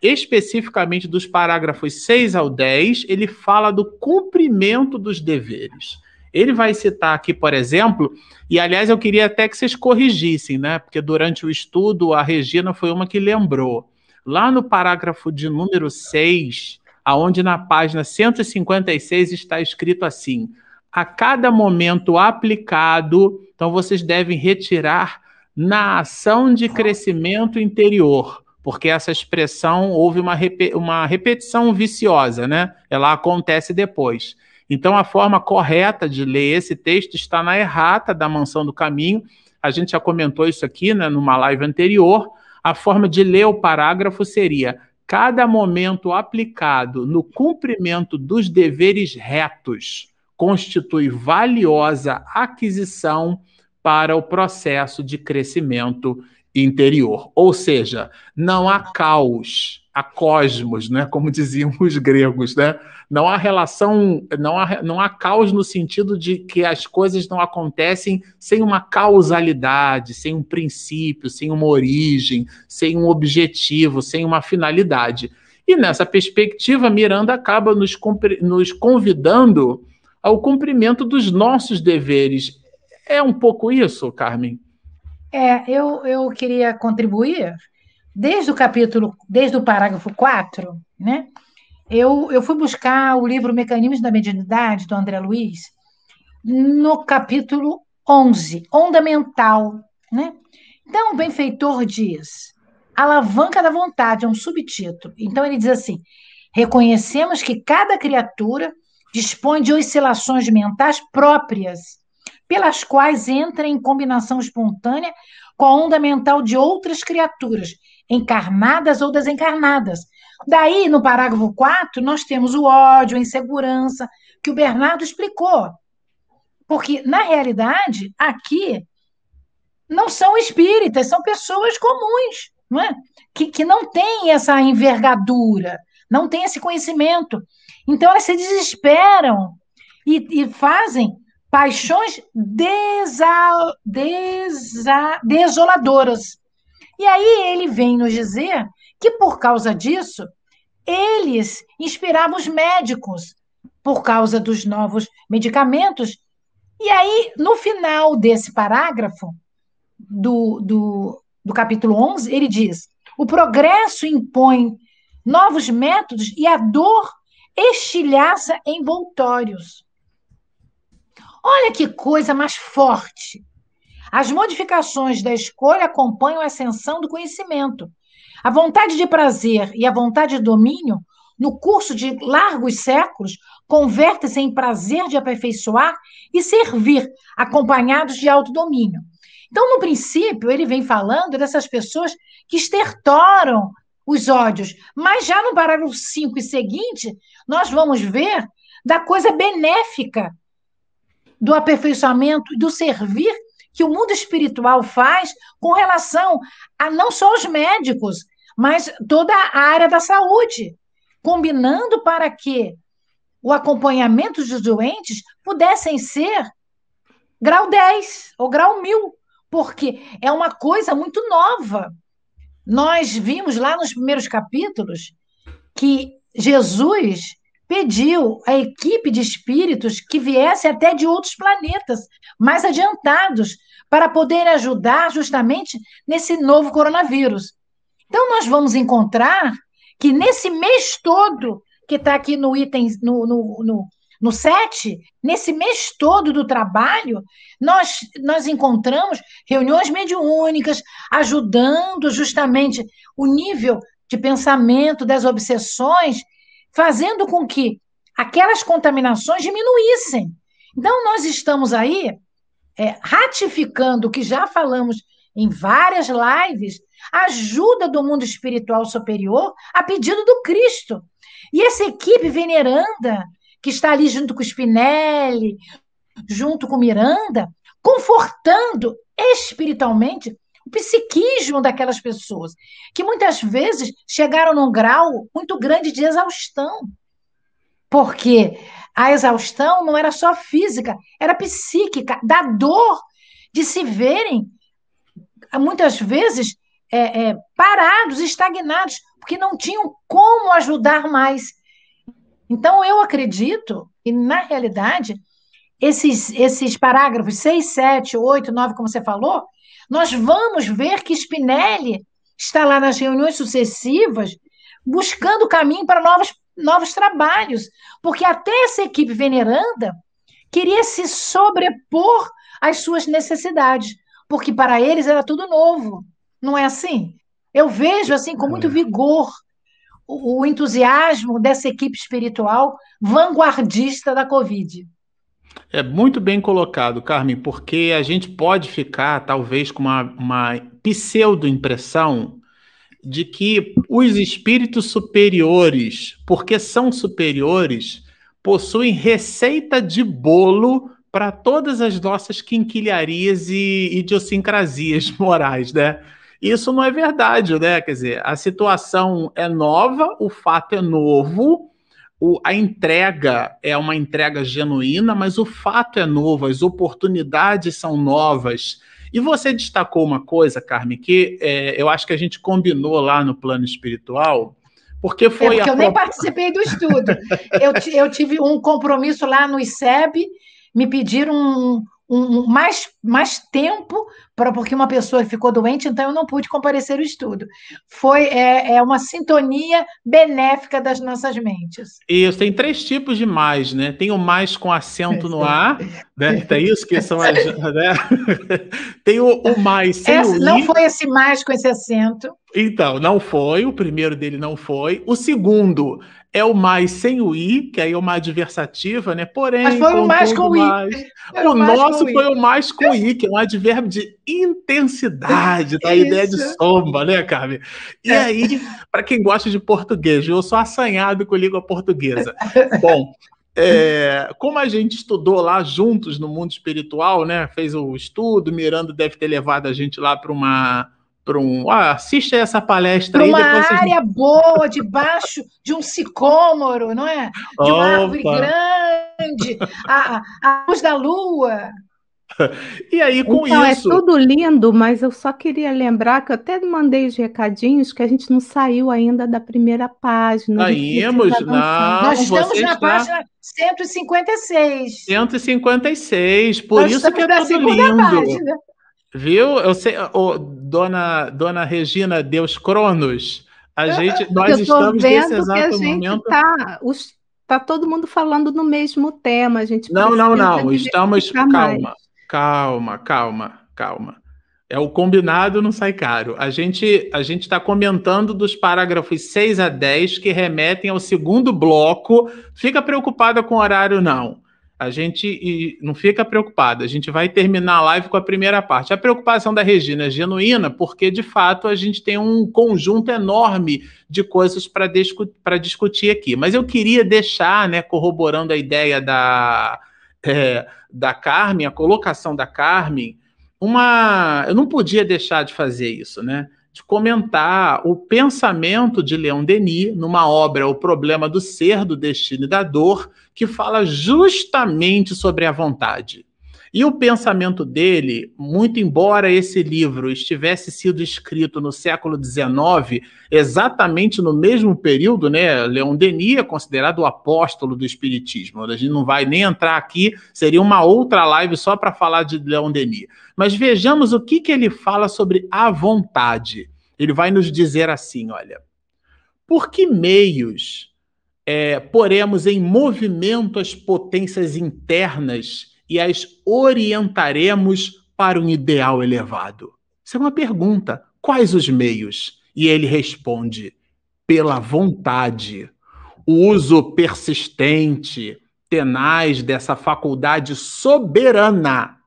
[SPEAKER 2] especificamente dos parágrafos 6 ao 10, ele fala do cumprimento dos deveres. Ele vai citar aqui, por exemplo, e aliás eu queria até que vocês corrigissem, né? Porque durante o estudo a Regina foi uma que lembrou. Lá no parágrafo de número 6, aonde na página 156 está escrito assim: a cada momento aplicado, então vocês devem retirar na ação de crescimento interior, porque essa expressão houve uma, rep uma repetição viciosa, né? Ela acontece depois. Então, a forma correta de ler esse texto está na errata da mansão do caminho. A gente já comentou isso aqui né, numa live anterior. A forma de ler o parágrafo seria: cada momento aplicado no cumprimento dos deveres retos constitui valiosa aquisição para o processo de crescimento interior. Ou seja, não há caos, há cosmos, né? como diziam os gregos. Né? Não há relação, não há, não há caos no sentido de que as coisas não acontecem sem uma causalidade, sem um princípio, sem uma origem, sem um objetivo, sem uma finalidade. E nessa perspectiva, Miranda acaba nos, nos convidando ao cumprimento dos nossos deveres. É um pouco isso, Carmen?
[SPEAKER 4] É, eu, eu queria contribuir desde o capítulo, desde o parágrafo 4, né? Eu, eu fui buscar o livro Mecanismos da Mediunidade, do André Luiz, no capítulo 11, Onda Mental, né? Então, o benfeitor diz, alavanca da vontade, é um subtítulo. Então, ele diz assim, reconhecemos que cada criatura dispõe de oscilações mentais próprias, pelas quais entra em combinação espontânea com a onda mental de outras criaturas, encarnadas ou desencarnadas. Daí, no parágrafo 4, nós temos o ódio, a insegurança, que o Bernardo explicou. Porque, na realidade, aqui não são espíritas, são pessoas comuns, não é? que, que não têm essa envergadura, não têm esse conhecimento. Então elas se desesperam e, e fazem paixões desa, desa, desoladoras. E aí ele vem nos dizer que por causa disso, eles inspiravam os médicos por causa dos novos medicamentos. E aí, no final desse parágrafo, do, do, do capítulo 11, ele diz: o progresso impõe novos métodos e a dor estilhaça envoltórios. Olha que coisa mais forte. As modificações da escolha acompanham a ascensão do conhecimento. A vontade de prazer e a vontade de domínio, no curso de largos séculos, convertem-se em prazer de aperfeiçoar e servir, acompanhados de autodomínio. Então, no princípio, ele vem falando dessas pessoas que estertoram os ódios. Mas já no parágrafo 5 e seguinte, nós vamos ver da coisa benéfica do aperfeiçoamento, do servir que o mundo espiritual faz com relação a não só os médicos, mas toda a área da saúde, combinando para que o acompanhamento dos doentes pudessem ser grau 10 ou grau 1000, porque é uma coisa muito nova. Nós vimos lá nos primeiros capítulos que Jesus pediu à equipe de espíritos que viesse até de outros planetas, mais adiantados, para poder ajudar justamente nesse novo coronavírus. Então, nós vamos encontrar que nesse mês todo, que está aqui no item, no, no, no, no 7, nesse mês todo do trabalho, nós, nós encontramos reuniões mediúnicas ajudando justamente o nível de pensamento das obsessões, fazendo com que aquelas contaminações diminuíssem. Então, nós estamos aí é, ratificando o que já falamos em várias lives, ajuda do mundo espiritual superior a pedido do Cristo. E essa equipe veneranda, que está ali junto com Spinelli, junto com Miranda, confortando espiritualmente o psiquismo daquelas pessoas, que muitas vezes chegaram num grau muito grande de exaustão. Porque a exaustão não era só física, era psíquica, da dor de se verem, muitas vezes, é, é, parados, estagnados, porque não tinham como ajudar mais. Então, eu acredito, e na realidade, esses, esses parágrafos 6, 7, 8, 9, como você falou, nós vamos ver que Spinelli está lá nas reuniões sucessivas buscando caminho para novos, novos trabalhos, porque até essa equipe veneranda queria se sobrepor às suas necessidades, porque para eles era tudo novo, não é assim? Eu vejo assim com muito é. vigor o, o entusiasmo dessa equipe espiritual vanguardista da Covid.
[SPEAKER 2] É muito bem colocado, Carmen, porque a gente pode ficar, talvez, com uma, uma pseudo-impressão de que os espíritos superiores, porque são superiores, possuem receita de bolo para todas as nossas quinquilharias e idiosincrasias morais, né? Isso não é verdade, né? Quer dizer, a situação é nova, o fato é novo, o, a entrega é uma entrega genuína, mas o fato é novo, as oportunidades são novas. E você destacou uma coisa, Carmen, que é, eu acho que a gente combinou lá no plano espiritual, porque foi. É
[SPEAKER 4] porque eu nem participei do estudo. eu, eu tive um compromisso lá no ICEB, me pediram um, um, mais, mais tempo, para porque uma pessoa ficou doente, então eu não pude comparecer ao estudo. Foi é, é uma sintonia benéfica das nossas mentes.
[SPEAKER 2] Isso, tem três tipos de mais, né? Tem o mais com acento no ar, né? Tem isso que são as. Né? tem o, o mais sem
[SPEAKER 4] Essa,
[SPEAKER 2] o
[SPEAKER 4] Não foi esse mais com esse acento.
[SPEAKER 2] Então, não foi, o primeiro dele não foi. O segundo é o mais sem o i, que aí é uma adversativa, né? Porém,
[SPEAKER 4] Mas foi o mais com o i.
[SPEAKER 2] O nosso foi o mais com o i, que é um advérbio de intensidade, da ideia de sombra, né, Carmen? E é. aí, para quem gosta de português, eu sou assanhado com língua portuguesa. Bom, é, como a gente estudou lá juntos no mundo espiritual, né? Fez o estudo, Miranda deve ter levado a gente lá para uma para um. Ah, assiste essa palestra
[SPEAKER 4] pra aí. Uma área boa, debaixo de um sicômoro, não é? De uma Opa. árvore grande, a, a luz da lua.
[SPEAKER 2] E aí, com então,
[SPEAKER 3] é isso. É tudo lindo, mas eu só queria lembrar que eu até mandei os recadinhos que a gente não saiu ainda da primeira página.
[SPEAKER 2] Saímos? Não,
[SPEAKER 4] Nós estamos na está... página 156.
[SPEAKER 2] 156, por Nós isso que é tudo lindo. Página. Viu? Eu sei, oh, dona, dona Regina Deus Cronos, a gente, nós estamos nesse exato momento.
[SPEAKER 3] Tá, os, tá todo mundo falando no mesmo tema. A gente
[SPEAKER 2] não, não, não. Estamos. Calma, mais. calma, calma, calma. É o combinado não sai caro. A gente a gente está comentando dos parágrafos 6 a 10 que remetem ao segundo bloco. Fica preocupada com o horário, não. A gente não fica preocupado, a gente vai terminar a live com a primeira parte. A preocupação da Regina é genuína, porque de fato a gente tem um conjunto enorme de coisas para discu discutir aqui. Mas eu queria deixar, né, corroborando a ideia da, é, da Carmen, a colocação da Carmen, uma. Eu não podia deixar de fazer isso, né? De comentar o pensamento de Leon Denis numa obra O Problema do Ser, do Destino e da Dor, que fala justamente sobre a vontade. E o pensamento dele, muito embora esse livro estivesse sido escrito no século XIX, exatamente no mesmo período, né? Leon Denis é considerado o apóstolo do espiritismo. A gente não vai nem entrar aqui, seria uma outra live só para falar de Leon Denis. Mas vejamos o que, que ele fala sobre a vontade. Ele vai nos dizer assim: olha, por que meios é, poremos em movimento as potências internas e as orientaremos para um ideal elevado? Isso é uma pergunta. Quais os meios? E ele responde: pela vontade. O uso persistente, tenaz dessa faculdade soberana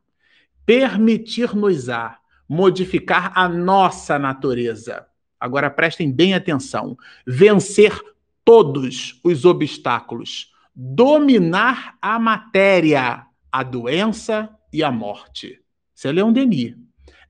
[SPEAKER 2] permitir-nos-á modificar a nossa natureza. Agora prestem bem atenção: vencer todos os obstáculos, dominar a matéria, a doença e a morte. Isso é Leon Denis.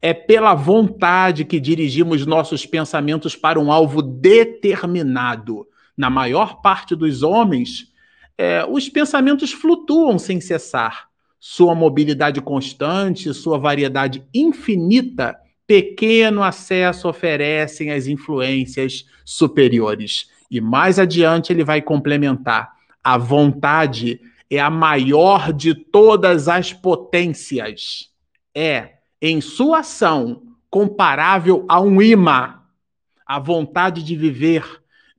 [SPEAKER 2] É pela vontade que dirigimos nossos pensamentos para um alvo determinado. Na maior parte dos homens, é, os pensamentos flutuam sem cessar. Sua mobilidade constante, sua variedade infinita, pequeno acesso oferecem às influências superiores. E mais adiante ele vai complementar: a vontade é a maior de todas as potências. É, em sua ação, comparável a um imã. A vontade de viver,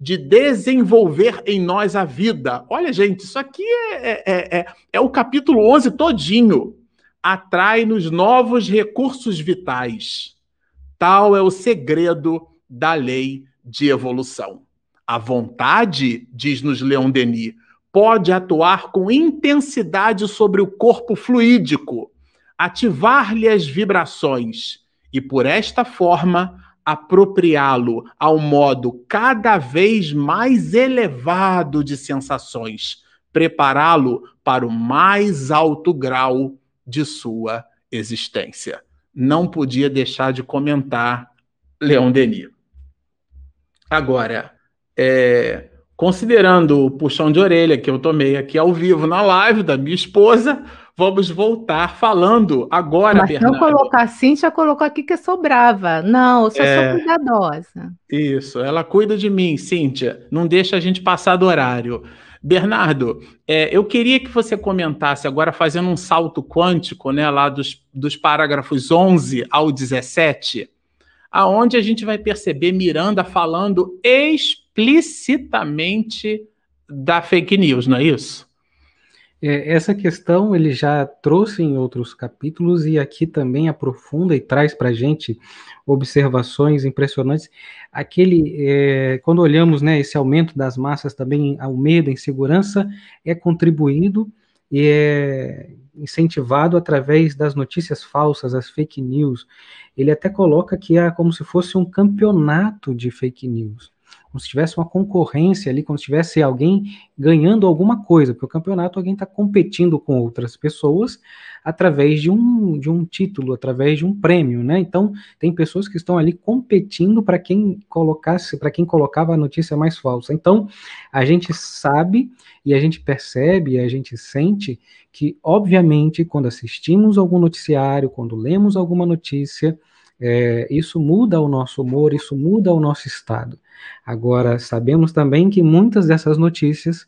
[SPEAKER 2] de desenvolver em nós a vida. Olha, gente, isso aqui é, é, é, é o capítulo 11 todinho. Atrai-nos novos recursos vitais. Tal é o segredo da lei de evolução. A vontade, diz-nos Leon Denis, pode atuar com intensidade sobre o corpo fluídico, ativar-lhe as vibrações e, por esta forma, apropriá-lo ao modo cada vez mais elevado de sensações, prepará-lo para o mais alto grau de sua existência. Não podia deixar de comentar Leon Denis. Agora, é, Considerando o puxão de orelha que eu tomei aqui ao vivo na live da minha esposa, vamos voltar falando agora,
[SPEAKER 3] Mas Bernardo. não colocar a Cíntia, colocou aqui que eu sou brava. Não, eu só é, sou cuidadosa.
[SPEAKER 2] Isso, ela cuida de mim, Cíntia. Não deixa a gente passar do horário. Bernardo, é, eu queria que você comentasse agora, fazendo um salto quântico, né, lá dos, dos parágrafos 11 ao 17, aonde a gente vai perceber Miranda falando explicitamente da fake news, não é isso?
[SPEAKER 5] É, essa questão ele já trouxe em outros capítulos e aqui também aprofunda e traz para a gente observações impressionantes. Aquele, é, quando olhamos né, esse aumento das massas também, o medo, a insegurança é contribuído e é incentivado através das notícias falsas, as fake news. Ele até coloca que é como se fosse um campeonato de fake news. Como se tivesse uma concorrência ali, como se tivesse alguém ganhando alguma coisa, porque o campeonato alguém está competindo com outras pessoas através de um, de um título, através de um prêmio, né? Então, tem pessoas que estão ali competindo para quem colocasse, para quem colocava a notícia mais falsa. Então, a gente sabe e a gente percebe, a gente sente que, obviamente, quando assistimos algum noticiário, quando lemos alguma notícia, é, isso muda o nosso humor, isso muda o nosso estado. Agora, sabemos também que muitas dessas notícias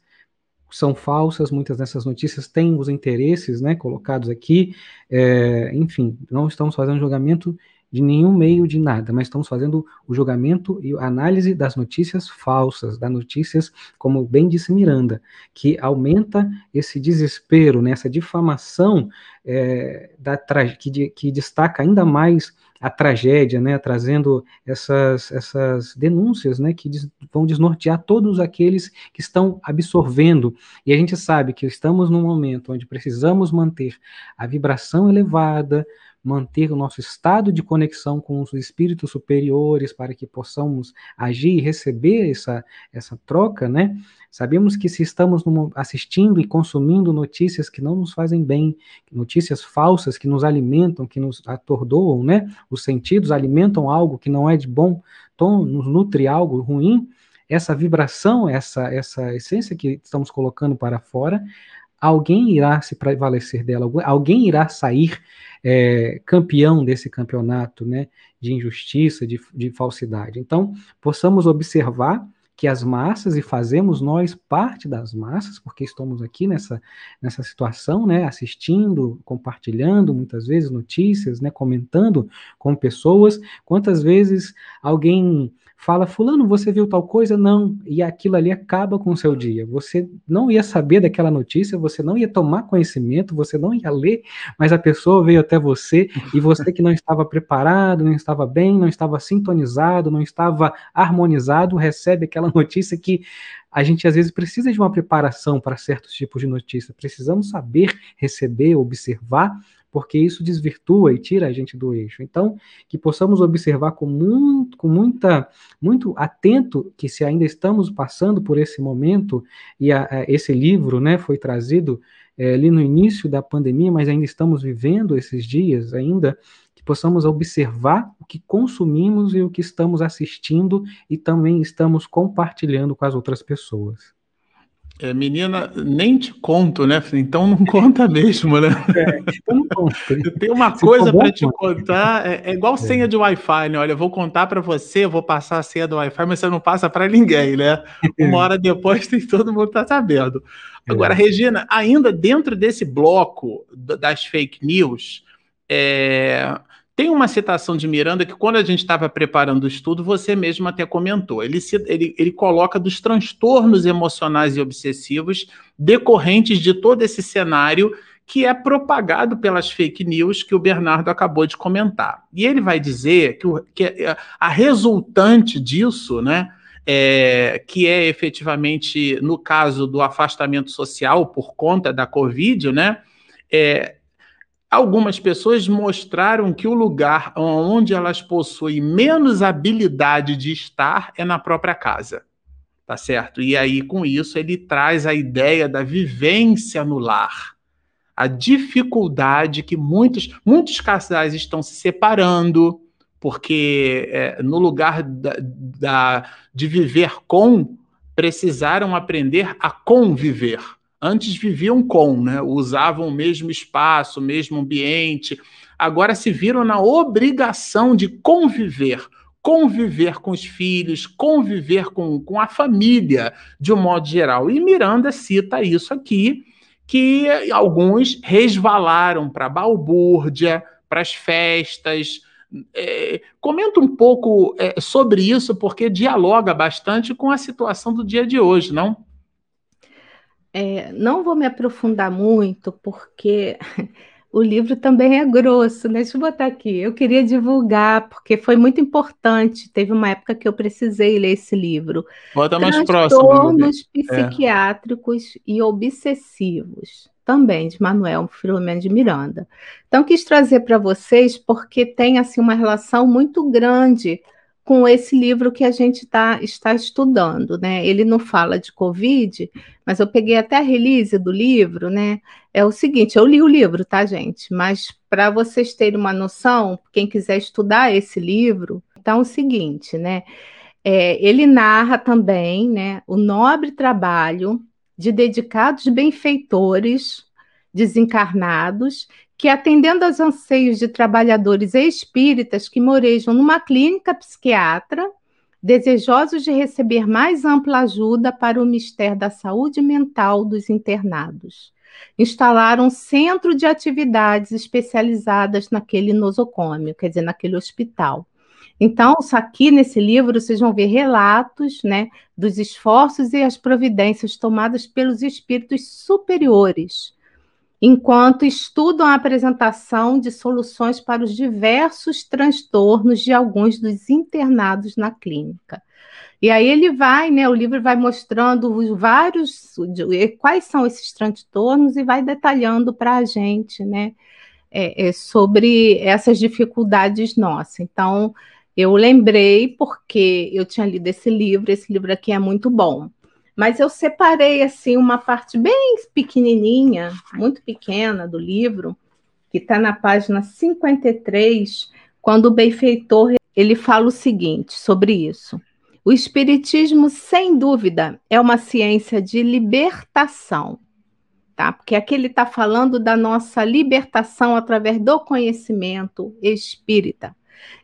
[SPEAKER 5] são falsas, muitas dessas notícias têm os interesses né, colocados aqui, é, enfim, não estamos fazendo julgamento de nenhum meio de nada, mas estamos fazendo o julgamento e a análise das notícias falsas, das notícias, como bem disse Miranda, que aumenta esse desespero, né, essa difamação é, da, que, que destaca ainda mais a tragédia, né, trazendo essas, essas denúncias, né, que des, vão desnortear todos aqueles que estão absorvendo. E a gente sabe que estamos num momento onde precisamos manter a vibração elevada, manter o nosso estado de conexão com os espíritos superiores para que possamos agir e receber essa, essa troca, né? Sabemos que se estamos assistindo e consumindo notícias que não nos fazem bem, notícias falsas que nos alimentam, que nos atordoam, né? Os sentidos alimentam algo que não é de bom tom, nos nutre algo ruim. Essa vibração, essa essa essência que estamos colocando para fora, alguém irá se prevalecer dela, alguém irá sair é, campeão desse campeonato né, de injustiça, de, de falsidade. Então, possamos observar que as massas, e fazemos nós parte das massas, porque estamos aqui nessa, nessa situação, né, assistindo, compartilhando muitas vezes notícias, né, comentando com pessoas. Quantas vezes alguém fala, fulano, você viu tal coisa? Não. E aquilo ali acaba com o seu dia. Você não ia saber daquela notícia, você não ia tomar conhecimento, você não ia ler, mas a pessoa veio até você e você que não estava preparado, não estava bem, não estava sintonizado, não estava harmonizado, recebe aquela notícia que a gente às vezes precisa de uma preparação para certos tipos de notícia. Precisamos saber receber, observar porque isso desvirtua e tira a gente do eixo. Então, que possamos observar com muito, com muita, muito atento que se ainda estamos passando por esse momento e a, a, esse livro, né, foi trazido é, ali no início da pandemia, mas ainda estamos vivendo esses dias ainda que possamos observar o que consumimos e o que estamos assistindo e também estamos compartilhando com as outras pessoas.
[SPEAKER 2] É, menina, nem te conto, né? Então não conta mesmo, né? É, então não conta. Uma Se coisa para te contar, é, é igual é. senha de Wi-Fi, né? Olha, eu vou contar para você, vou passar a senha do Wi-Fi, mas você não passa para ninguém, né? Uma hora depois tem todo mundo tá sabendo. Agora, é. Regina, ainda dentro desse bloco das fake news, é, tem uma citação de Miranda que, quando a gente estava preparando o estudo, você mesmo até comentou. Ele, ele, ele coloca dos transtornos emocionais e obsessivos decorrentes de todo esse cenário que é propagado pelas fake news que o Bernardo acabou de comentar. E ele vai dizer que, o, que a resultante disso, né, é, que é efetivamente, no caso do afastamento social por conta da Covid, né, é, Algumas pessoas mostraram que o lugar onde elas possuem menos habilidade de estar é na própria casa. Tá certo? E aí, com isso, ele traz a ideia da vivência no lar. A dificuldade que muitos, muitos casais estão se separando, porque é, no lugar da, da, de viver com, precisaram aprender a conviver Antes viviam com, né? usavam o mesmo espaço, o mesmo ambiente. Agora se viram na obrigação de conviver, conviver com os filhos, conviver com, com a família, de um modo geral. E Miranda cita isso aqui, que alguns resvalaram para a balbúrdia, para as festas. É, comenta um pouco é, sobre isso, porque dialoga bastante com a situação do dia de hoje, não?
[SPEAKER 3] É, não vou me aprofundar muito, porque o livro também é grosso, né? Deixa eu botar aqui. Eu queria divulgar, porque foi muito importante. Teve uma época que eu precisei ler esse livro.
[SPEAKER 2] Bota mais próximo. Transtornos
[SPEAKER 3] psiquiátricos é. e obsessivos. Também, de Manuel Filomeno de Miranda. Então, quis trazer para vocês, porque tem assim uma relação muito grande com esse livro que a gente tá, está estudando, né? Ele não fala de Covid, mas eu peguei até a release do livro, né? É o seguinte, eu li o livro, tá, gente? Mas para vocês terem uma noção, quem quiser estudar esse livro, então é o seguinte, né? É, ele narra também, né, o nobre trabalho de dedicados benfeitores desencarnados que, atendendo aos anseios de trabalhadores espíritas que morejam numa clínica psiquiatra, desejosos de receber mais ampla ajuda para o mistério da saúde mental dos internados. Instalaram um centro de atividades especializadas naquele nosocômio, quer dizer, naquele hospital. Então, aqui nesse livro vocês vão ver relatos né, dos esforços e as providências tomadas pelos espíritos superiores enquanto estudam a apresentação de soluções para os diversos transtornos de alguns dos internados na clínica. E aí ele vai, né? O livro vai mostrando os vários quais são esses transtornos e vai detalhando para a gente, né? É, é, sobre essas dificuldades nossas. Então, eu lembrei porque eu tinha lido esse livro, esse livro aqui é muito bom. Mas eu separei assim uma parte bem pequenininha, muito pequena do livro, que está na página 53, quando o benfeitor ele fala o seguinte sobre isso. O espiritismo, sem dúvida, é uma ciência de libertação, tá? Porque aqui ele está falando da nossa libertação através do conhecimento espírita.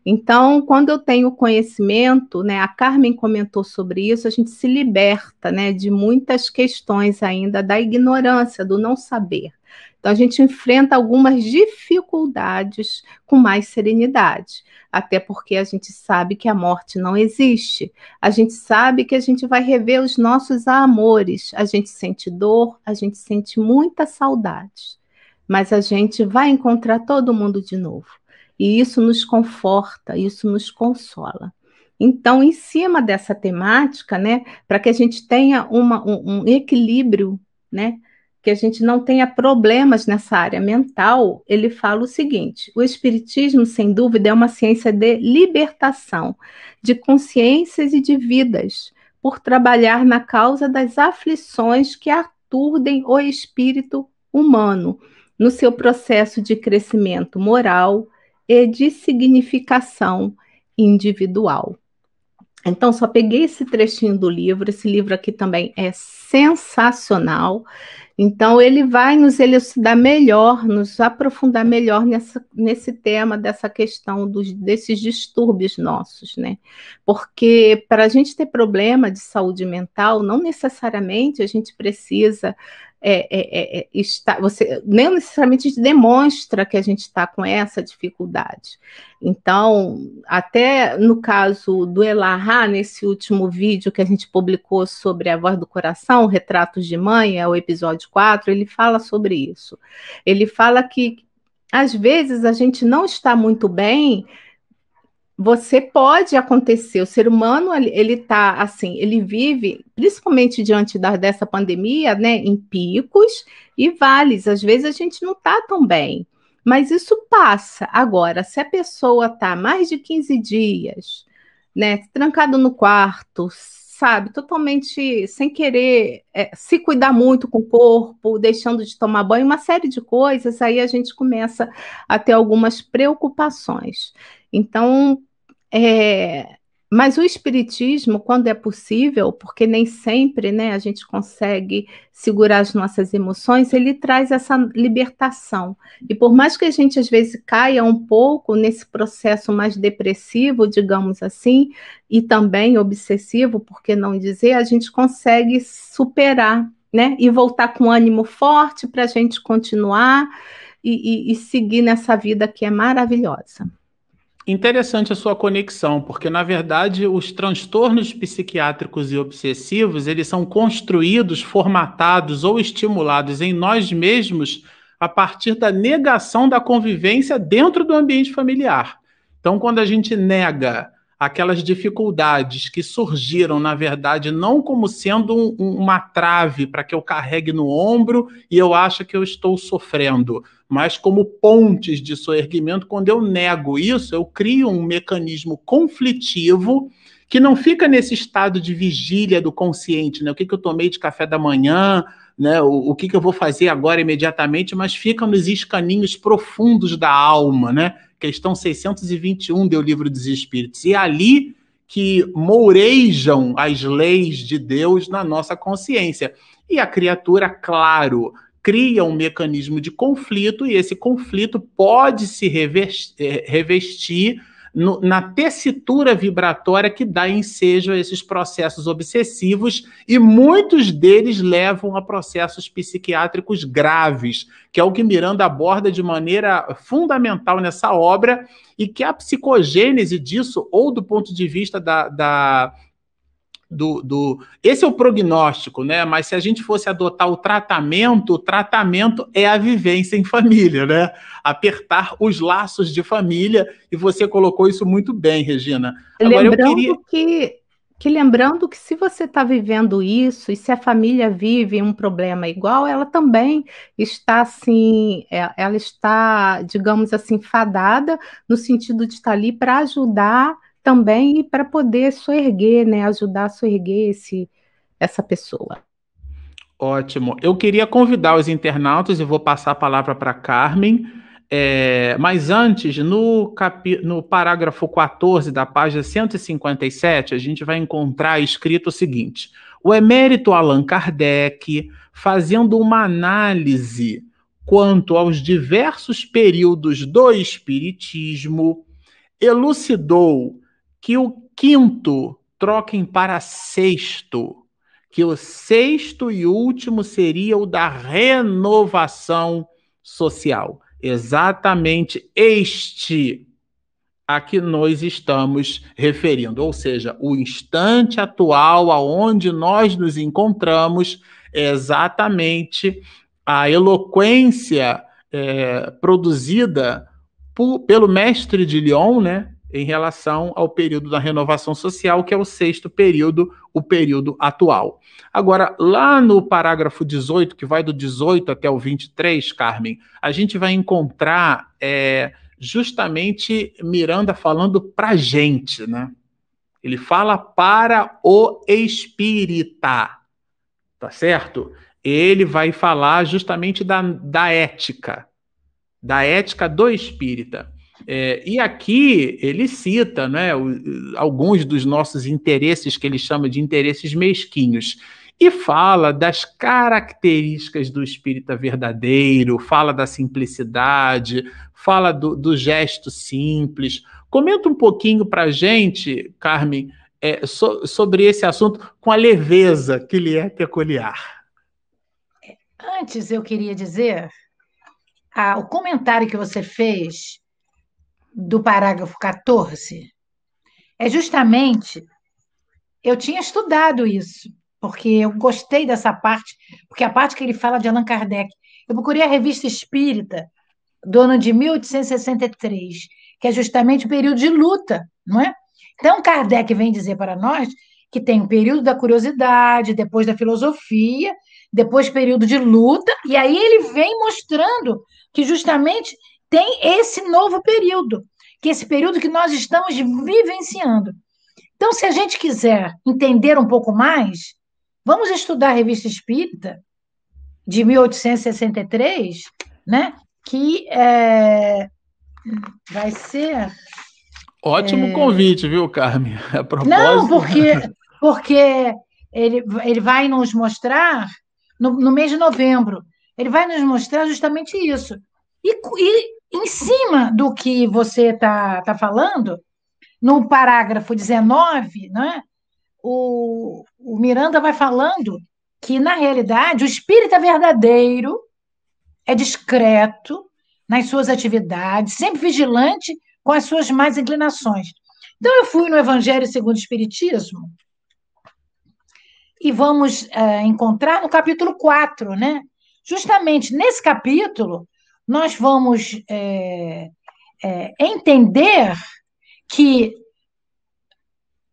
[SPEAKER 3] Então, quando eu tenho conhecimento, né, a Carmen comentou sobre isso, a gente se liberta, né, de muitas questões ainda da ignorância, do não saber. Então, a gente enfrenta algumas dificuldades com mais serenidade, até porque a gente sabe que a morte não existe, a gente sabe que a gente vai rever os nossos amores, a gente sente dor, a gente sente muita saudade, mas a gente vai encontrar todo mundo de novo. E isso nos conforta, isso nos consola. Então, em cima dessa temática, né, para que a gente tenha uma, um, um equilíbrio, né, que a gente não tenha problemas nessa área mental, ele fala o seguinte: o Espiritismo, sem dúvida, é uma ciência de libertação de consciências e de vidas, por trabalhar na causa das aflições que aturdem o espírito humano no seu processo de crescimento moral e de significação individual. Então, só peguei esse trechinho do livro. Esse livro aqui também é sensacional. Então, ele vai nos elucidar melhor, nos aprofundar melhor nessa, nesse tema dessa questão dos, desses distúrbios nossos, né? Porque para a gente ter problema de saúde mental, não necessariamente a gente precisa é, é, é, está, você nem necessariamente demonstra que a gente está com essa dificuldade. Então, até no caso do Elahá, nesse último vídeo que a gente publicou sobre a voz do coração, Retratos de Mãe, é o episódio 4, ele fala sobre isso. Ele fala que às vezes a gente não está muito bem você pode acontecer, o ser humano ele está assim, ele vive, principalmente diante da, dessa pandemia, né, em picos e vales. Às vezes a gente não está tão bem, mas isso passa. Agora, se a pessoa está mais de 15 dias, né, trancado no quarto, sabe, totalmente sem querer é, se cuidar muito com o corpo, deixando de tomar banho, uma série de coisas, aí a gente começa a ter algumas preocupações. Então, é, mas o espiritismo, quando é possível, porque nem sempre né, a gente consegue segurar as nossas emoções, ele traz essa libertação. E por mais que a gente às vezes caia um pouco nesse processo mais depressivo, digamos assim, e também obsessivo, por que não dizer, a gente consegue superar, né? E voltar com ânimo forte para a gente continuar e, e, e seguir nessa vida que é maravilhosa.
[SPEAKER 2] Interessante a sua conexão, porque na verdade os transtornos psiquiátricos e obsessivos, eles são construídos, formatados ou estimulados em nós mesmos a partir da negação da convivência dentro do ambiente familiar. Então, quando a gente nega aquelas dificuldades que surgiram, na verdade, não como sendo um, uma trave para que eu carregue no ombro e eu acho que eu estou sofrendo, mas como pontes de soerguimento, quando eu nego isso, eu crio um mecanismo conflitivo que não fica nesse estado de vigília do consciente, né? O que, que eu tomei de café da manhã, né? O, o que, que eu vou fazer agora imediatamente, mas fica nos escaninhos profundos da alma, né? questão 621 do Livro dos Espíritos. E é ali que mourejam as leis de Deus na nossa consciência. E a criatura, claro, cria um mecanismo de conflito, e esse conflito pode se revestir, revestir no, na tessitura vibratória que dá ensejo a esses processos obsessivos, e muitos deles levam a processos psiquiátricos graves, que é o que Miranda aborda de maneira fundamental nessa obra, e que a psicogênese disso, ou do ponto de vista da, da do, do, Esse é o prognóstico, né? Mas se a gente fosse adotar o tratamento, o tratamento é a vivência em família, né? Apertar os laços de família, e você colocou isso muito bem, Regina.
[SPEAKER 3] Agora, lembrando queria... que, que lembrando que se você está vivendo isso, e se a família vive um problema igual, ela também está assim, é, ela está, digamos assim, fadada no sentido de estar ali para ajudar também para poder soerguer, né, ajudar a soerguer esse, essa pessoa.
[SPEAKER 2] Ótimo. Eu queria convidar os internautas, e vou passar a palavra para Carmen, é, mas antes, no, capi, no parágrafo 14 da página 157, a gente vai encontrar escrito o seguinte: o emérito Allan Kardec, fazendo uma análise quanto aos diversos períodos do Espiritismo, elucidou que o quinto troquem para sexto, que o sexto e último seria o da renovação social. Exatamente este a que nós estamos referindo, ou seja, o instante atual aonde nós nos encontramos é exatamente a eloquência é, produzida por, pelo mestre de Lyon, né, em relação ao período da renovação social, que é o sexto período, o período atual. Agora, lá no parágrafo 18, que vai do 18 até o 23, Carmen, a gente vai encontrar é, justamente Miranda falando para gente, né? Ele fala para o espírita, tá certo? Ele vai falar justamente da, da ética, da ética do espírita. É, e aqui ele cita né, alguns dos nossos interesses, que ele chama de interesses mesquinhos, e fala das características do espírita verdadeiro, fala da simplicidade, fala do, do gesto simples. Comenta um pouquinho para a gente, Carmen, é, so, sobre esse assunto com a leveza que lhe é peculiar.
[SPEAKER 4] Antes eu queria dizer, ah, o comentário que você fez do parágrafo 14 é justamente. Eu tinha estudado isso, porque eu gostei dessa parte, porque a parte que ele fala de Allan Kardec. Eu procurei a revista Espírita, do ano de 1863, que é justamente o período de luta, não é? Então, Kardec vem dizer para nós que tem o período da curiosidade, depois da filosofia, depois período de luta, e aí ele vem mostrando que justamente tem esse novo período, que é esse período que nós estamos vivenciando. Então, se a gente quiser entender um pouco mais, vamos estudar a Revista Espírita, de 1863, né? que é, vai ser.
[SPEAKER 2] Ótimo é... convite, viu, Carmen?
[SPEAKER 4] A propósito... Não, porque, porque ele, ele vai nos mostrar, no, no mês de novembro, ele vai nos mostrar justamente isso. E, e em cima do que você está tá falando, no parágrafo 19, né, o, o Miranda vai falando que, na realidade, o espírito é verdadeiro é discreto nas suas atividades, sempre vigilante com as suas más inclinações. Então, eu fui no Evangelho segundo o Espiritismo e vamos é, encontrar no capítulo 4, né? Justamente nesse capítulo, nós vamos é, é, entender que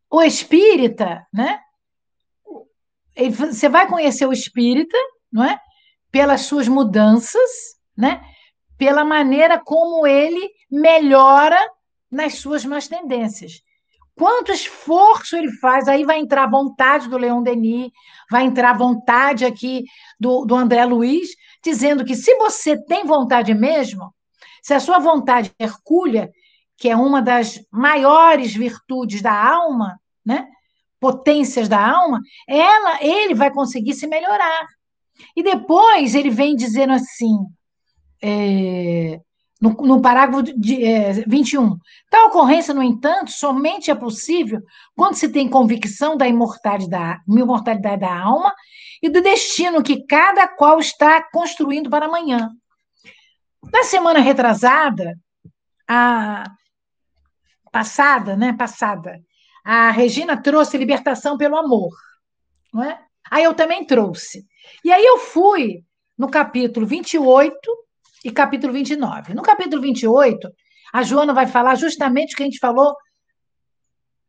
[SPEAKER 4] o espírita, né? Você vai conhecer o espírita, não é? Pelas suas mudanças, né? Pela maneira como ele melhora nas suas más tendências. Quanto esforço ele faz, aí vai entrar a vontade do Leon Denis, vai entrar a vontade aqui do, do André Luiz, dizendo que se você tem vontade mesmo, se a sua vontade é hercúlea, que é uma das maiores virtudes da alma, né? potências da alma, ela, ele vai conseguir se melhorar. E depois ele vem dizendo assim, é, no, no, parágrafo de, é, 21. Tal ocorrência, no entanto, somente é possível quando se tem convicção da imortalidade, imortalidade da alma e do destino que cada qual está construindo para amanhã. Na semana retrasada, a passada, né, passada, a Regina trouxe libertação pelo amor, não é? Aí eu também trouxe. E aí eu fui no capítulo 28 e capítulo 29. No capítulo 28, a Joana vai falar justamente o que a gente falou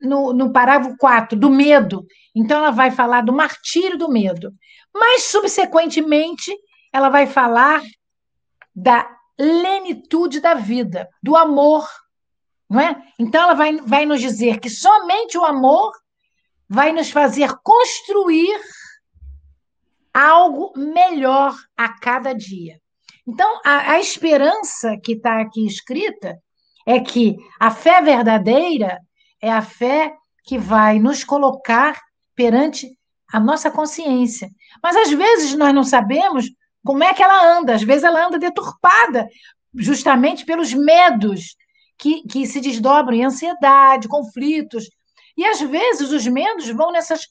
[SPEAKER 4] no, no parágrafo 4, do medo. Então, ela vai falar do martírio do medo. Mas, subsequentemente, ela vai falar da lenitude da vida, do amor. Não é? Então, ela vai, vai nos dizer que somente o amor vai nos fazer construir algo melhor a cada dia. Então, a, a esperança que está aqui escrita é que a fé verdadeira é a fé que vai nos colocar perante a nossa consciência. Mas às vezes nós não sabemos como é que ela anda, às vezes ela anda deturpada, justamente pelos medos que, que se desdobram em ansiedade, conflitos. E às vezes os medos vão nessas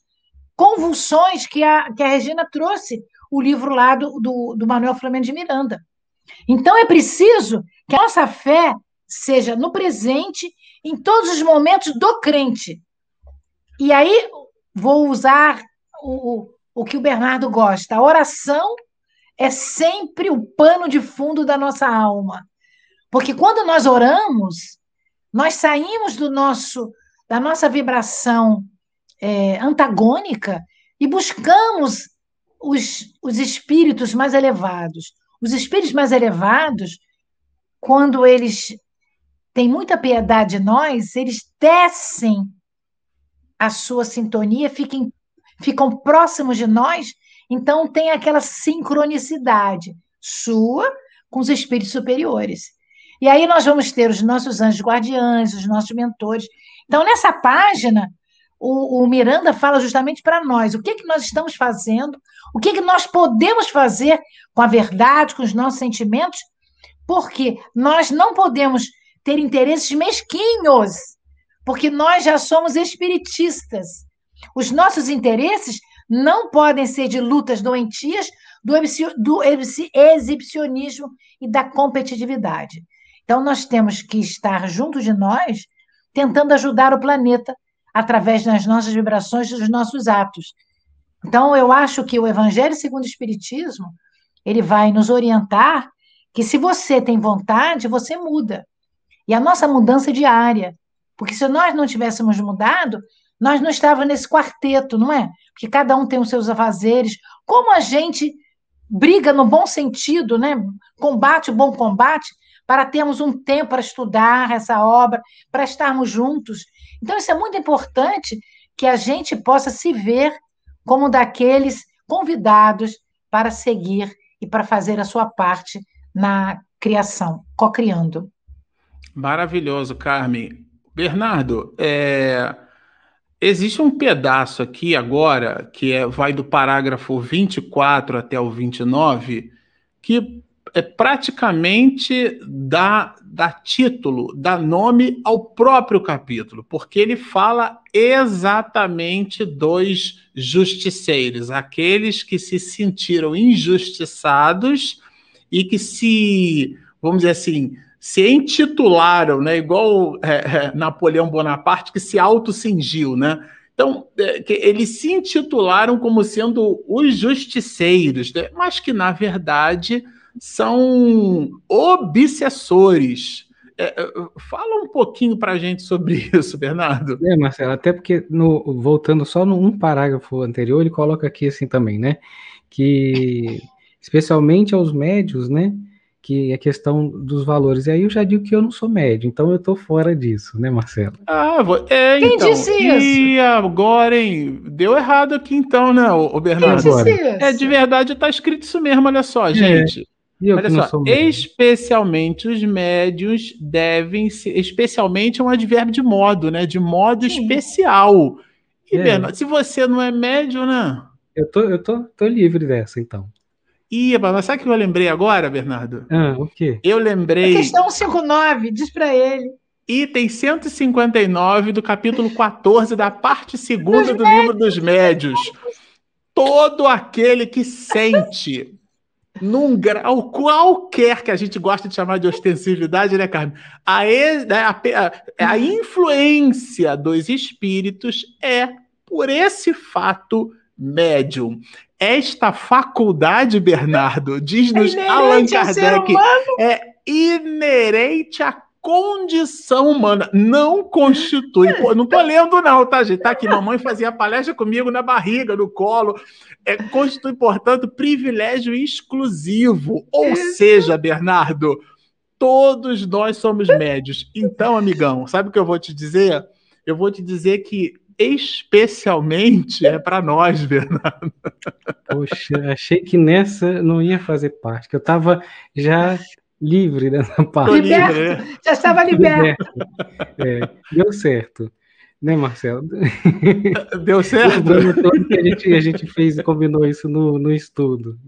[SPEAKER 4] convulsões que a, que a Regina trouxe, o livro lá do, do, do Manuel Flamengo de Miranda. Então é preciso que a nossa fé seja no presente, em todos os momentos do crente. E aí vou usar o, o que o Bernardo gosta. A oração é sempre o pano de fundo da nossa alma. Porque quando nós oramos, Nós saímos do nosso da nossa vibração é, antagônica e buscamos os, os espíritos mais elevados. Os espíritos mais elevados, quando eles têm muita piedade de nós, eles descem a sua sintonia, fiquem, ficam próximos de nós, então tem aquela sincronicidade sua com os espíritos superiores. E aí nós vamos ter os nossos anjos guardiães, os nossos mentores. Então, nessa página, o, o Miranda fala justamente para nós o que, que nós estamos fazendo, o que, que nós podemos fazer com a verdade, com os nossos sentimentos, porque nós não podemos ter interesses mesquinhos, porque nós já somos espiritistas. Os nossos interesses não podem ser de lutas doentias, do, do exibicionismo e da competitividade. Então, nós temos que estar junto de nós, tentando ajudar o planeta através das nossas vibrações dos nossos atos. Então, eu acho que o Evangelho segundo o Espiritismo, ele vai nos orientar que se você tem vontade, você muda. E a nossa mudança diária. Porque se nós não tivéssemos mudado, nós não estávamos nesse quarteto, não é? Porque cada um tem os seus afazeres. Como a gente briga no bom sentido, né? Combate o bom combate, para termos um tempo para estudar essa obra, para estarmos juntos. Então, isso é muito importante que a gente possa se ver como daqueles convidados para seguir e para fazer a sua parte na criação, co-criando.
[SPEAKER 2] Maravilhoso, Carmen. Bernardo, é, existe um pedaço aqui agora, que é, vai do parágrafo 24 até o 29, que é praticamente dá, dá título, dá nome ao próprio capítulo, porque ele fala exatamente dos justiceiros, aqueles que se sentiram injustiçados e que se, vamos dizer assim, se intitularam, né, igual é, é, Napoleão Bonaparte, que se autocingiu, né? Então, é, eles se intitularam como sendo os justiceiros, né? mas que, na verdade, são obsessores. É, é fala um pouquinho para a gente sobre isso, Bernardo.
[SPEAKER 5] É, Marcelo, até porque, no, voltando só num parágrafo anterior, ele coloca aqui assim também, né? Que, especialmente aos médios, né? Que é questão dos valores. E aí eu já digo que eu não sou médio, então eu tô fora disso, né, Marcelo?
[SPEAKER 2] Ah, é, Quem então. disse isso? E agora, hein? Deu errado aqui então, né, o Bernardo? Quem disse isso? É, de verdade tá escrito isso mesmo, olha só, é. gente. Olha só, especialmente os médios devem ser, especialmente é um advérbio de modo, né? De modo Sim. especial. E, é. Bernardo, se você não é médio, né?
[SPEAKER 5] Eu tô, eu tô, tô livre dessa, então.
[SPEAKER 2] Ih, mas sabe o que eu lembrei agora, Bernardo?
[SPEAKER 5] Ah, o quê?
[SPEAKER 2] Eu lembrei.
[SPEAKER 4] A questão 59, diz para ele.
[SPEAKER 2] Item 159 do capítulo 14 da parte segunda do médios. livro dos médios. Todo aquele que sente num grau qualquer que a gente gosta de chamar de ostensividade, né, Carmen? A, né, a, a, a influência dos espíritos é, por esse fato, médium. Esta faculdade, Bernardo, diz-nos é Allan Kardec, é inerente à condição humana, não constitui. Pô, não tô lendo, não, tá, gente? Tá aqui, mamãe fazia palestra comigo na barriga, no colo. É, constitui, portanto, privilégio exclusivo. Ou é. seja, Bernardo, todos nós somos médios. Então, amigão, sabe o que eu vou te dizer? Eu vou te dizer que especialmente é para nós, Bernardo.
[SPEAKER 5] Poxa, achei que nessa não ia fazer parte, que eu estava já livre dessa parte.
[SPEAKER 4] Liberto, né? já estava liberto.
[SPEAKER 5] É, deu certo. Né, Marcelo?
[SPEAKER 2] Deu certo?
[SPEAKER 5] que a gente, a gente fez e combinou isso no, no estudo.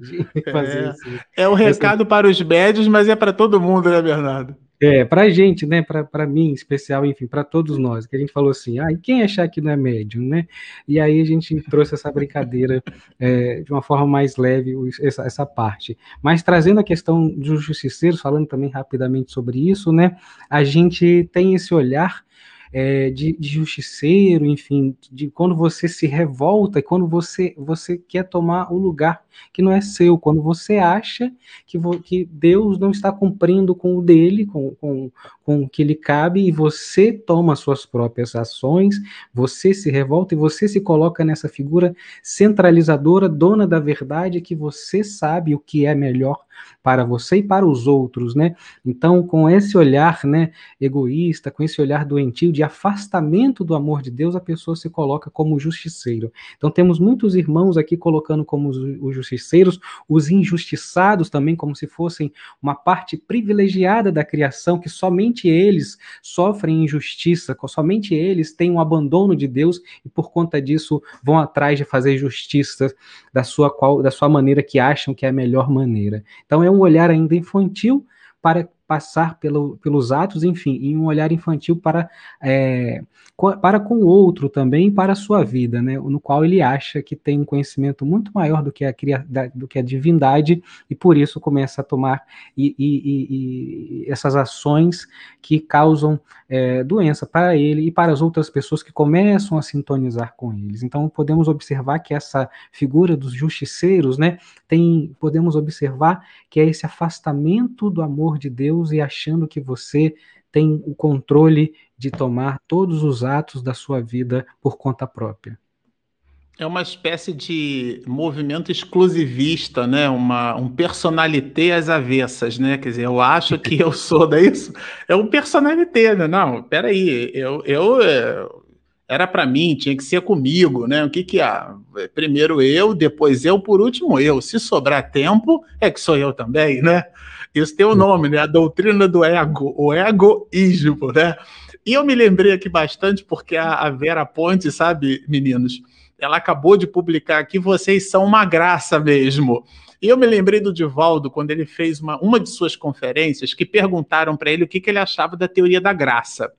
[SPEAKER 2] É, é um recado para os médios, mas é para todo mundo, né, Bernardo?
[SPEAKER 5] É, pra gente, né, pra mim em especial, enfim, para todos nós, que a gente falou assim, ah, e quem achar que não é médium, né? E aí a gente trouxe essa brincadeira é, de uma forma mais leve, essa, essa parte. Mas trazendo a questão dos justiceiros, falando também rapidamente sobre isso, né, a gente tem esse olhar é, de, de, justiceiro, enfim, de quando você se revolta e quando você, você quer tomar o lugar que não é seu, quando você acha que, que Deus não está cumprindo com o dele, com, com, com o que lhe cabe, e você toma suas próprias ações, você se revolta e você se coloca nessa figura centralizadora, dona da verdade, que você sabe o que é melhor para você e para os outros, né? Então, com esse olhar, né, egoísta, com esse olhar doentio de afastamento do amor de Deus, a pessoa se coloca como justiceiro. Então, temos muitos irmãos aqui colocando como os justiceiros, os injustiçados também como se fossem uma parte privilegiada da criação que somente eles sofrem injustiça, somente eles têm um abandono de Deus e por conta disso vão atrás de fazer justiça da sua, qual, da sua maneira que acham que é a melhor maneira. Então é um olhar ainda infantil para passar pelo, pelos atos, enfim, e um olhar infantil para, é, para com o outro também, para a sua vida, né, no qual ele acha que tem um conhecimento muito maior do que a, do que a divindade e por isso começa a tomar e, e, e essas ações que causam é, doença para ele e para as outras pessoas que começam a sintonizar com eles. Então podemos observar que essa figura dos justiceiros, né, tem, podemos observar que é esse afastamento do amor de Deus Deus e achando que você tem o controle de tomar todos os atos da sua vida por conta própria.
[SPEAKER 2] É uma espécie de movimento exclusivista, né? Uma, um personalité às avessas, né? Quer dizer, eu acho que eu sou, da isso? É um personalité, né? Não, peraí, eu, eu é, era para mim, tinha que ser comigo, né? O que que há? Primeiro eu, depois eu, por último eu. Se sobrar tempo, é que sou eu também, né? Isso tem o um nome, né? A doutrina do ego, o egoísmo, né? E eu me lembrei aqui bastante porque a, Vera Ponte, sabe, meninos, ela acabou de publicar aqui Vocês São Uma Graça Mesmo. E eu me lembrei do Divaldo quando ele fez uma, uma de suas conferências que perguntaram para ele o que, que ele achava da teoria da graça.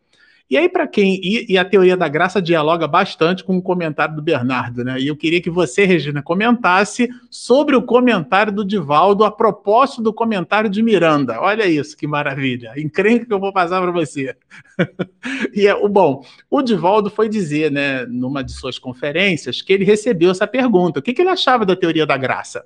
[SPEAKER 2] E aí, para quem. E, e, a teoria da graça dialoga bastante com o comentário do Bernardo, né? E eu queria que você, Regina, comentasse sobre o comentário do Divaldo a propósito do comentário de Miranda. Olha isso, que maravilha. Encrenca que eu vou passar para você. e é o bom, o Divaldo foi dizer, né, numa de suas conferências, que ele recebeu essa pergunta: o que, que ele achava da teoria da graça?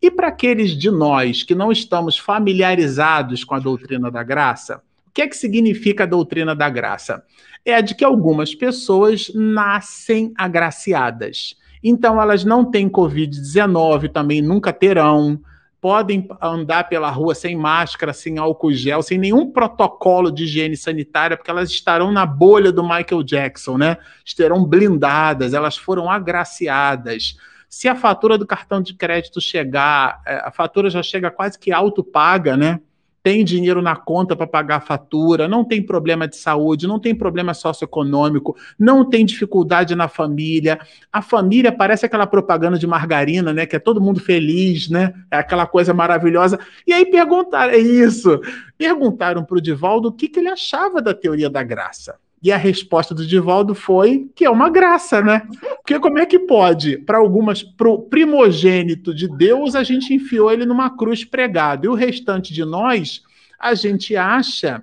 [SPEAKER 2] E para aqueles de nós que não estamos familiarizados com a doutrina da graça, que é que significa a doutrina da graça? É a de que algumas pessoas nascem agraciadas. Então, elas não têm Covid-19, também nunca terão, podem andar pela rua sem máscara, sem álcool gel, sem nenhum protocolo de higiene sanitária, porque elas estarão na bolha do Michael Jackson, né? Estarão blindadas, elas foram agraciadas. Se a fatura do cartão de crédito chegar, é, a fatura já chega quase que autopaga, né? Tem dinheiro na conta para pagar a fatura, não tem problema de saúde, não tem problema socioeconômico, não tem dificuldade na família. A família parece aquela propaganda de margarina, né? Que é todo mundo feliz, né? É aquela coisa maravilhosa. E aí perguntaram, é isso. Perguntaram para o Divaldo o que, que ele achava da teoria da graça. E a resposta do Divaldo foi que é uma graça, né? Porque como é que pode, para algumas, pro primogênito de Deus, a gente enfiou ele numa cruz pregada, e o restante de nós, a gente acha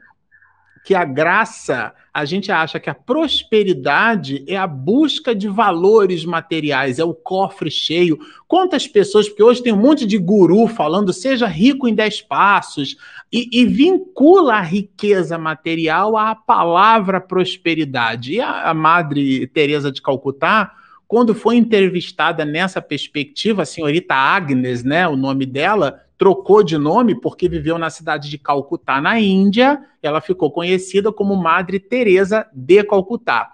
[SPEAKER 2] que a graça, a gente acha que a prosperidade é a busca de valores materiais, é o cofre cheio. Quantas pessoas, porque hoje tem um monte de guru falando, seja rico em dez passos, e, e vincula a riqueza material à palavra prosperidade. E a, a Madre Teresa de Calcutá, quando foi entrevistada nessa perspectiva, a senhorita Agnes, né, o nome dela, trocou de nome porque viveu na cidade de Calcutá, na Índia. Ela ficou conhecida como Madre Teresa de Calcutá.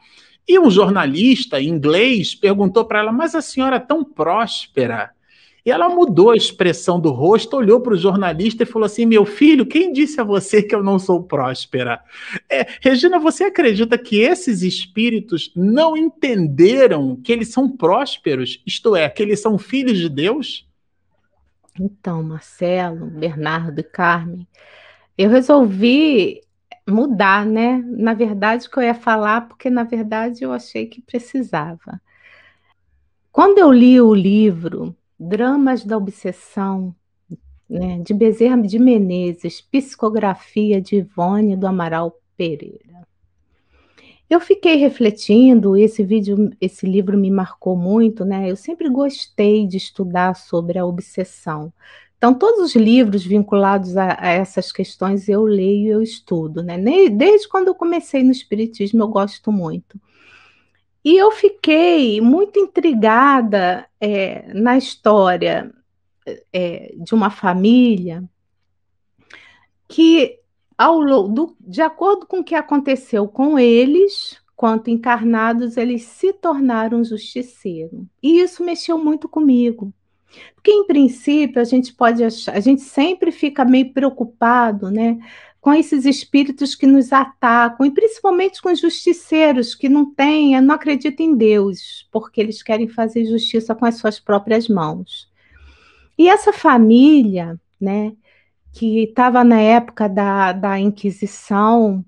[SPEAKER 2] E um jornalista inglês perguntou para ela: "Mas a senhora é tão próspera?" E ela mudou a expressão do rosto, olhou para o jornalista e falou assim: Meu filho, quem disse a você que eu não sou próspera? É, Regina, você acredita que esses espíritos não entenderam que eles são prósperos, isto é, que eles são filhos de Deus?
[SPEAKER 3] Então, Marcelo, Bernardo e Carmen, eu resolvi mudar, né? Na verdade, que eu ia falar, porque na verdade eu achei que precisava. Quando eu li o livro Dramas da Obsessão, né, de Bezerra de Menezes, psicografia de Ivone do Amaral Pereira, Eu fiquei refletindo, esse vídeo, esse livro me marcou muito, né? Eu sempre gostei de estudar sobre a obsessão. Então, todos os livros vinculados a, a essas questões eu leio e eu estudo, né? Desde quando eu comecei no Espiritismo, eu gosto muito. E eu fiquei muito intrigada é, na história é, de uma família que ao, do, de acordo com o que aconteceu com eles, quanto encarnados, eles se tornaram justiceiros. E isso mexeu muito comigo. Porque, em princípio, a gente pode achar, a gente sempre fica meio preocupado, né? Com esses espíritos que nos atacam, e principalmente com os justiceiros que não têm, não acreditam em Deus, porque eles querem fazer justiça com as suas próprias mãos. E essa família, né? Que estava na época da, da Inquisição,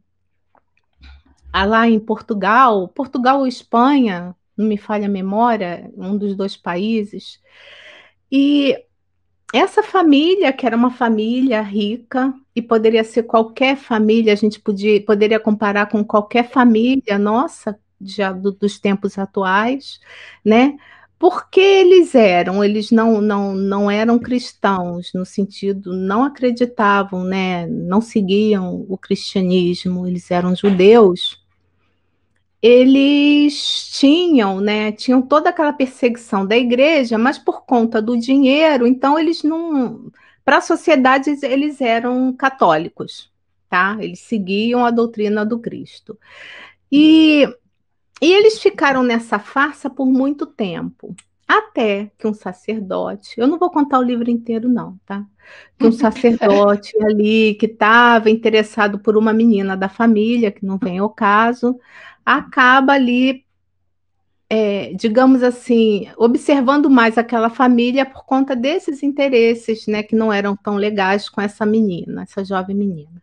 [SPEAKER 3] lá em Portugal, Portugal ou Espanha, não me falha a memória, um dos dois países. E essa família, que era uma família rica, e poderia ser qualquer família, a gente podia, poderia comparar com qualquer família nossa, já do, dos tempos atuais, né? Porque eles eram, eles não, não, não eram cristãos, no sentido, não acreditavam, né, não seguiam o cristianismo, eles eram judeus, eles tinham, né, tinham toda aquela perseguição da igreja, mas por conta do dinheiro, então eles não, para a sociedade eles eram católicos, tá? Eles seguiam a doutrina do Cristo. E e eles ficaram nessa farsa por muito tempo, até que um sacerdote, eu não vou contar o livro inteiro, não, tá? Que um sacerdote ali que estava interessado por uma menina da família, que não vem ao caso, acaba ali, é, digamos assim, observando mais aquela família por conta desses interesses, né, que não eram tão legais com essa menina, essa jovem menina.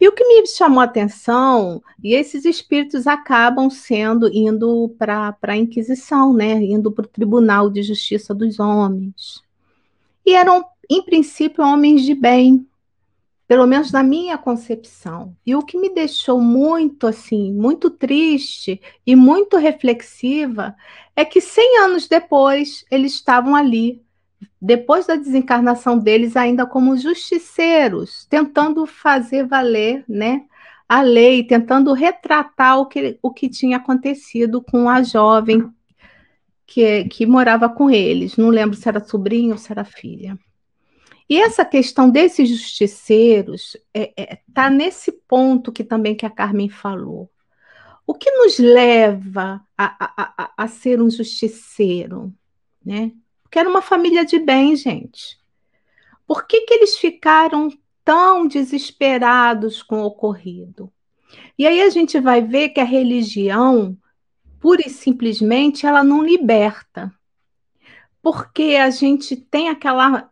[SPEAKER 3] E o que me chamou a atenção, e esses espíritos acabam sendo, indo para a Inquisição, né? indo para o Tribunal de Justiça dos Homens. E eram, em princípio, homens de bem, pelo menos na minha concepção. E o que me deixou muito assim, muito triste e muito reflexiva é que 100 anos depois eles estavam ali depois da desencarnação deles, ainda como justiceiros, tentando fazer valer né, a lei, tentando retratar o que, o que tinha acontecido com a jovem que, que morava com eles. Não lembro se era sobrinho ou se era filha. E essa questão desses justiceiros está é, é, tá nesse ponto que também que a Carmen falou. O que nos leva a, a, a, a ser um justiceiro? Né? Porque era uma família de bem, gente. Por que, que eles ficaram tão desesperados com o ocorrido? E aí a gente vai ver que a religião, pura e simplesmente, ela não liberta. Porque a gente tem aquela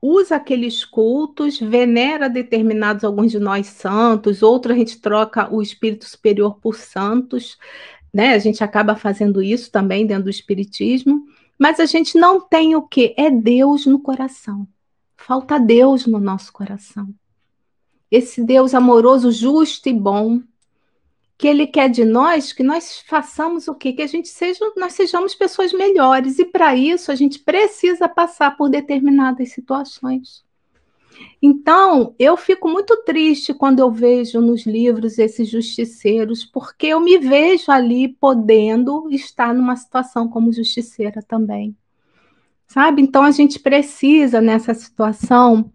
[SPEAKER 3] usa aqueles cultos, venera determinados, alguns de nós santos, outros a gente troca o espírito superior por santos, né? A gente acaba fazendo isso também dentro do espiritismo. Mas a gente não tem o que? É Deus no coração. Falta Deus no nosso coração. Esse Deus amoroso, justo e bom, que Ele quer de nós que nós façamos o quê? Que a gente seja, nós sejamos pessoas melhores. E para isso a gente precisa passar por determinadas situações. Então, eu fico muito triste quando eu vejo nos livros esses justiceiros, porque eu me vejo ali podendo estar numa situação como justiceira também. Sabe? Então, a gente precisa, nessa situação,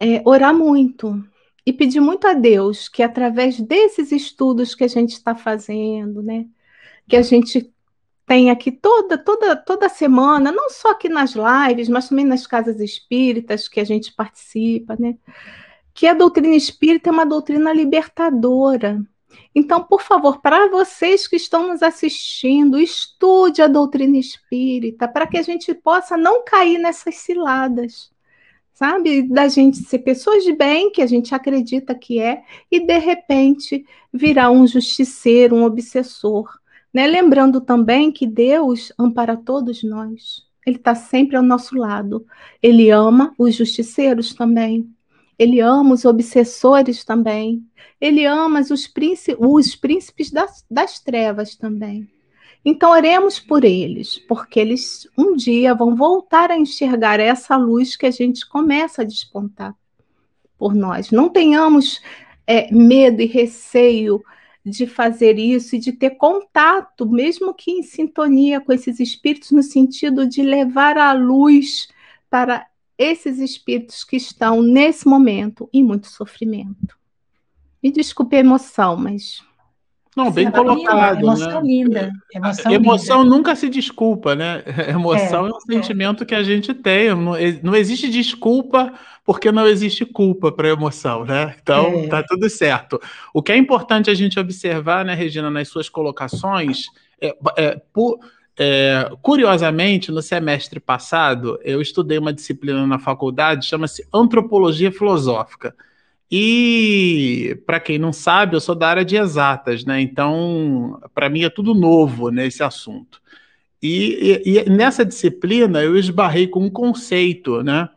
[SPEAKER 3] é, orar muito e pedir muito a Deus que, através desses estudos que a gente está fazendo, né, que a gente tem aqui toda, toda, toda semana, não só aqui nas lives, mas também nas casas espíritas que a gente participa, né? Que a doutrina espírita é uma doutrina libertadora. Então, por favor, para vocês que estão nos assistindo, estude a doutrina espírita para que a gente possa não cair nessas ciladas, sabe? Da gente ser pessoas de bem, que a gente acredita que é, e de repente virar um justiceiro, um obsessor né? Lembrando também que Deus ampara todos nós. Ele está sempre ao nosso lado. Ele ama os justiceiros também. ele ama os obsessores também, ele ama os, os príncipes das, das trevas também. Então, oremos por eles, porque eles um dia vão voltar a enxergar essa luz que a gente começa a despontar por nós. Não tenhamos é, medo e receio de fazer isso e de ter contato, mesmo que em sintonia com esses espíritos, no sentido de levar a luz para esses espíritos que estão nesse momento em muito sofrimento. Me desculpe a emoção, mas
[SPEAKER 2] não, bem colocado.
[SPEAKER 4] Linda, emoção
[SPEAKER 2] né?
[SPEAKER 4] linda. Emoção,
[SPEAKER 2] emoção linda. nunca se desculpa, né? Emoção é, é um sentimento é. que a gente tem. Não, não, existe desculpa porque não existe culpa para emoção, né? Então é. tá tudo certo. O que é importante a gente observar, né, Regina, nas suas colocações, é, é por, é, curiosamente, no semestre passado, eu estudei uma disciplina na faculdade, chama-se Antropologia Filosófica. E, para quem não sabe, eu sou da área de exatas, né? Então, para mim é tudo novo nesse assunto. E, e, e, nessa disciplina eu esbarrei com um conceito, né?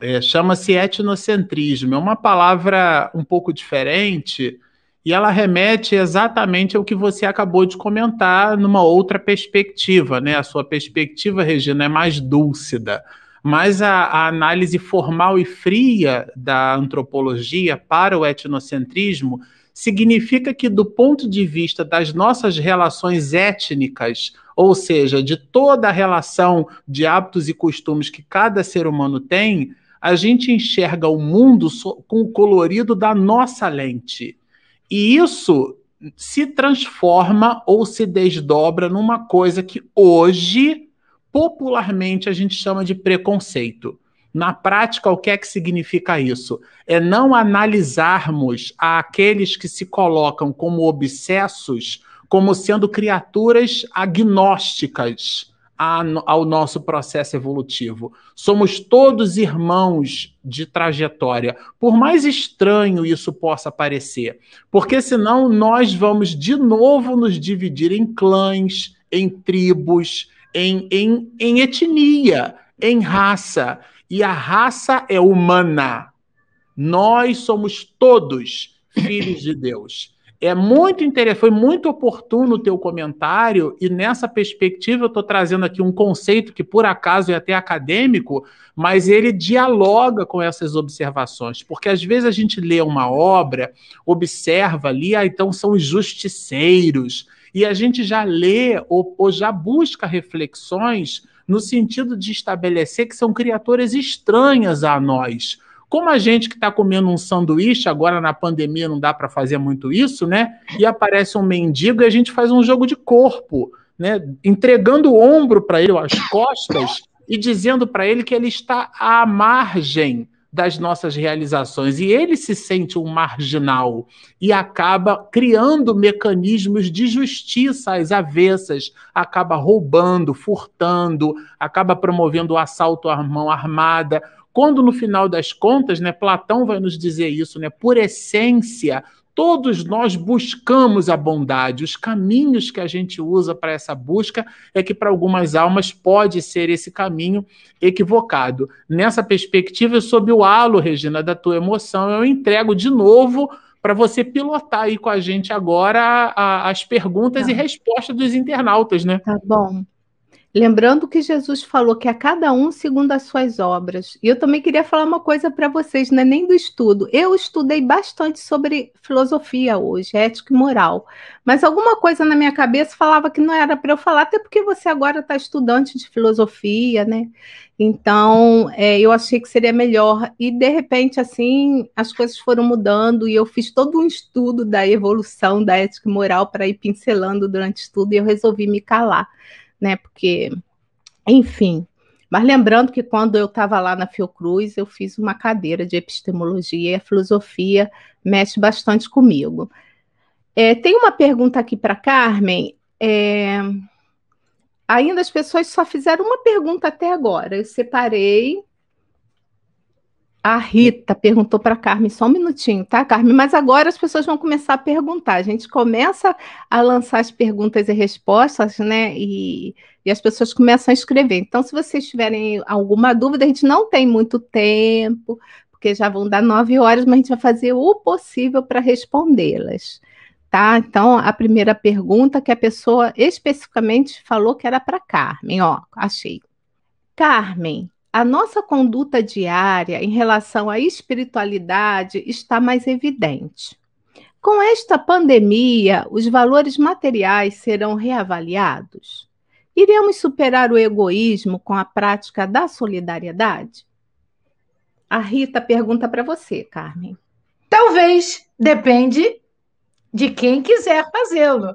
[SPEAKER 2] É, Chama-se etnocentrismo. É uma palavra um pouco diferente e ela remete exatamente ao que você acabou de comentar numa outra perspectiva, né? A sua perspectiva, Regina, é mais dúlcida mas a, a, análise formal e fria da antropologia para o etnocentrismo significa que, do ponto de vista das nossas relações étnicas, ou seja, de toda a relação de hábitos e costumes que cada ser humano tem, a gente enxerga o mundo com o colorido da nossa lente. E isso se transforma ou se desdobra numa coisa que hoje popularmente a gente chama de preconceito. Na prática, o que é que significa isso? É não analisarmos aqueles que se colocam como obsessos como sendo criaturas agnósticas ao nosso processo evolutivo. Somos todos irmãos de trajetória, por mais estranho isso possa parecer, porque senão nós vamos de novo nos dividir em clãs, em tribos, em, em, em etnia, em raça. E a raça é humana. Nós somos todos filhos de Deus. É muito interessante, foi muito oportuno o teu comentário, e nessa perspectiva eu estou trazendo aqui um conceito que, por acaso, é até acadêmico, mas ele dialoga com essas observações, porque às vezes a gente lê uma obra, observa ali, ah, então são os justiceiros, e a gente já lê ou, ou já busca reflexões no sentido de estabelecer que são criaturas estranhas a nós. Como a gente que está comendo um sanduíche, agora na pandemia não dá para fazer muito isso, né? E aparece um mendigo e a gente faz um jogo de corpo, né? Entregando o ombro para ele, as costas, e dizendo para ele que ele está à margem das nossas realizações. E ele se sente um marginal e acaba criando mecanismos de justiça às avessas, acaba roubando, furtando, acaba promovendo o assalto à mão armada. Quando no final das contas, né, Platão vai nos dizer isso, né, por essência, Todos nós buscamos a bondade. Os caminhos que a gente usa para essa busca é que para algumas almas pode ser esse caminho equivocado. Nessa perspectiva, sob o halo, Regina, da tua emoção, eu entrego de novo para você pilotar aí com a gente agora a, a, as perguntas tá. e respostas dos internautas, né?
[SPEAKER 3] Tá bom. Lembrando que Jesus falou que a cada um segundo as suas obras. E eu também queria falar uma coisa para vocês, não é nem do estudo. Eu estudei bastante sobre filosofia hoje, ética e moral. Mas alguma coisa na minha cabeça falava que não era para eu falar, até porque você agora está estudante de filosofia, né? Então, é, eu achei que seria melhor. E, de repente, assim, as coisas foram mudando e eu fiz todo um estudo da evolução da ética e moral para ir pincelando durante o estudo e eu resolvi me calar né? Porque, enfim. Mas lembrando que quando eu estava lá na Fiocruz, eu fiz uma cadeira de epistemologia e a filosofia mexe bastante comigo. É, tem uma pergunta aqui para Carmen. É, ainda as pessoas só fizeram uma pergunta até agora. Eu separei a Rita perguntou para a Carmen, só um minutinho, tá, Carmen? Mas agora as pessoas vão começar a perguntar. A gente começa a lançar as perguntas e respostas, né? E, e as pessoas começam a escrever. Então, se vocês tiverem alguma dúvida, a gente não tem muito tempo, porque já vão dar nove horas, mas a gente vai fazer o possível para respondê-las. Tá? Então, a primeira pergunta que a pessoa especificamente falou que era para Carmen, ó, achei. Carmen, a nossa conduta diária em relação à espiritualidade está mais evidente. Com esta pandemia, os valores materiais serão reavaliados? Iremos superar o egoísmo com a prática da solidariedade? A Rita pergunta para você, Carmen.
[SPEAKER 4] Talvez, depende de quem quiser fazê-lo.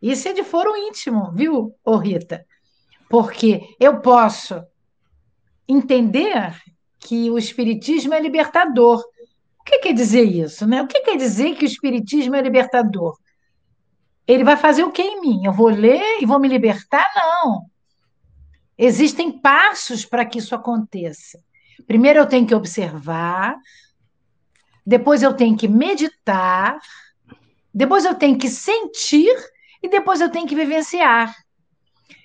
[SPEAKER 4] Isso é de foro íntimo, viu, ô Rita? Porque eu posso entender que o Espiritismo é libertador. O que quer dizer isso? Né? O que quer dizer que o Espiritismo é libertador? Ele vai fazer o que em mim? Eu vou ler e vou me libertar? Não. Existem passos para que isso aconteça. Primeiro eu tenho que observar, depois eu tenho que meditar, depois eu tenho que sentir e depois eu tenho que vivenciar.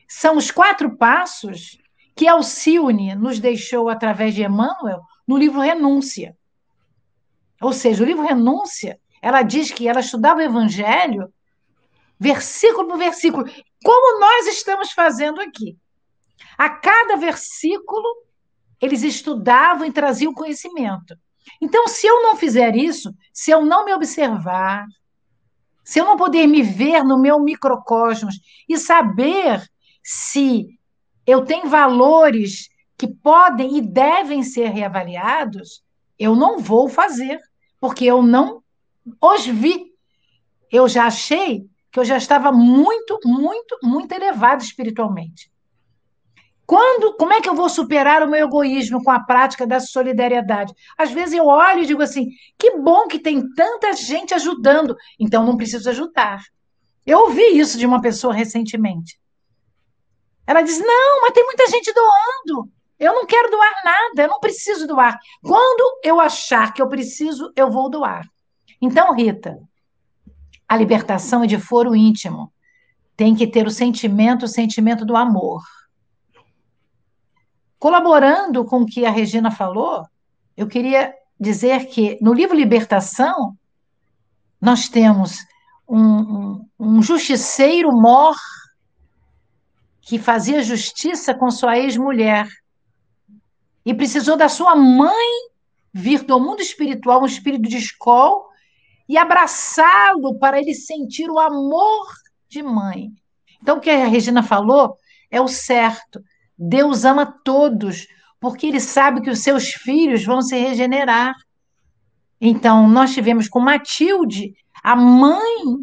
[SPEAKER 4] São os quatro passos que Alcione nos deixou através de Emmanuel no livro Renúncia. Ou seja, o livro Renúncia, ela diz que ela estudava o Evangelho versículo por versículo, como nós estamos fazendo aqui. A cada versículo, eles estudavam e traziam conhecimento. Então, se eu não fizer isso, se eu não me observar, se eu não poder me ver no meu microcosmos e saber se eu tenho valores que podem e devem ser reavaliados, eu não vou fazer, porque eu não os vi. Eu já achei que eu já estava muito, muito, muito elevado espiritualmente. Quando, como é que eu vou superar o meu egoísmo com a prática da solidariedade? Às vezes eu olho e digo assim: que bom que tem tanta gente ajudando, então não preciso ajudar. Eu ouvi isso de uma pessoa recentemente. Ela diz: não, mas tem muita gente doando. Eu não quero doar nada, eu não preciso doar. Quando eu achar que eu preciso, eu vou doar. Então, Rita, a libertação é de foro íntimo. Tem que ter o sentimento, o sentimento do amor. Colaborando com o que a Regina falou, eu queria dizer que no livro Libertação, nós temos um, um, um justiceiro mor que fazia justiça com sua ex-mulher e precisou da sua mãe vir do mundo espiritual, um espírito de escola, e abraçá-lo para ele sentir o amor de mãe. Então, o que a Regina falou é o certo. Deus ama todos, porque ele sabe que os seus filhos vão se regenerar. Então, nós tivemos com Matilde, a mãe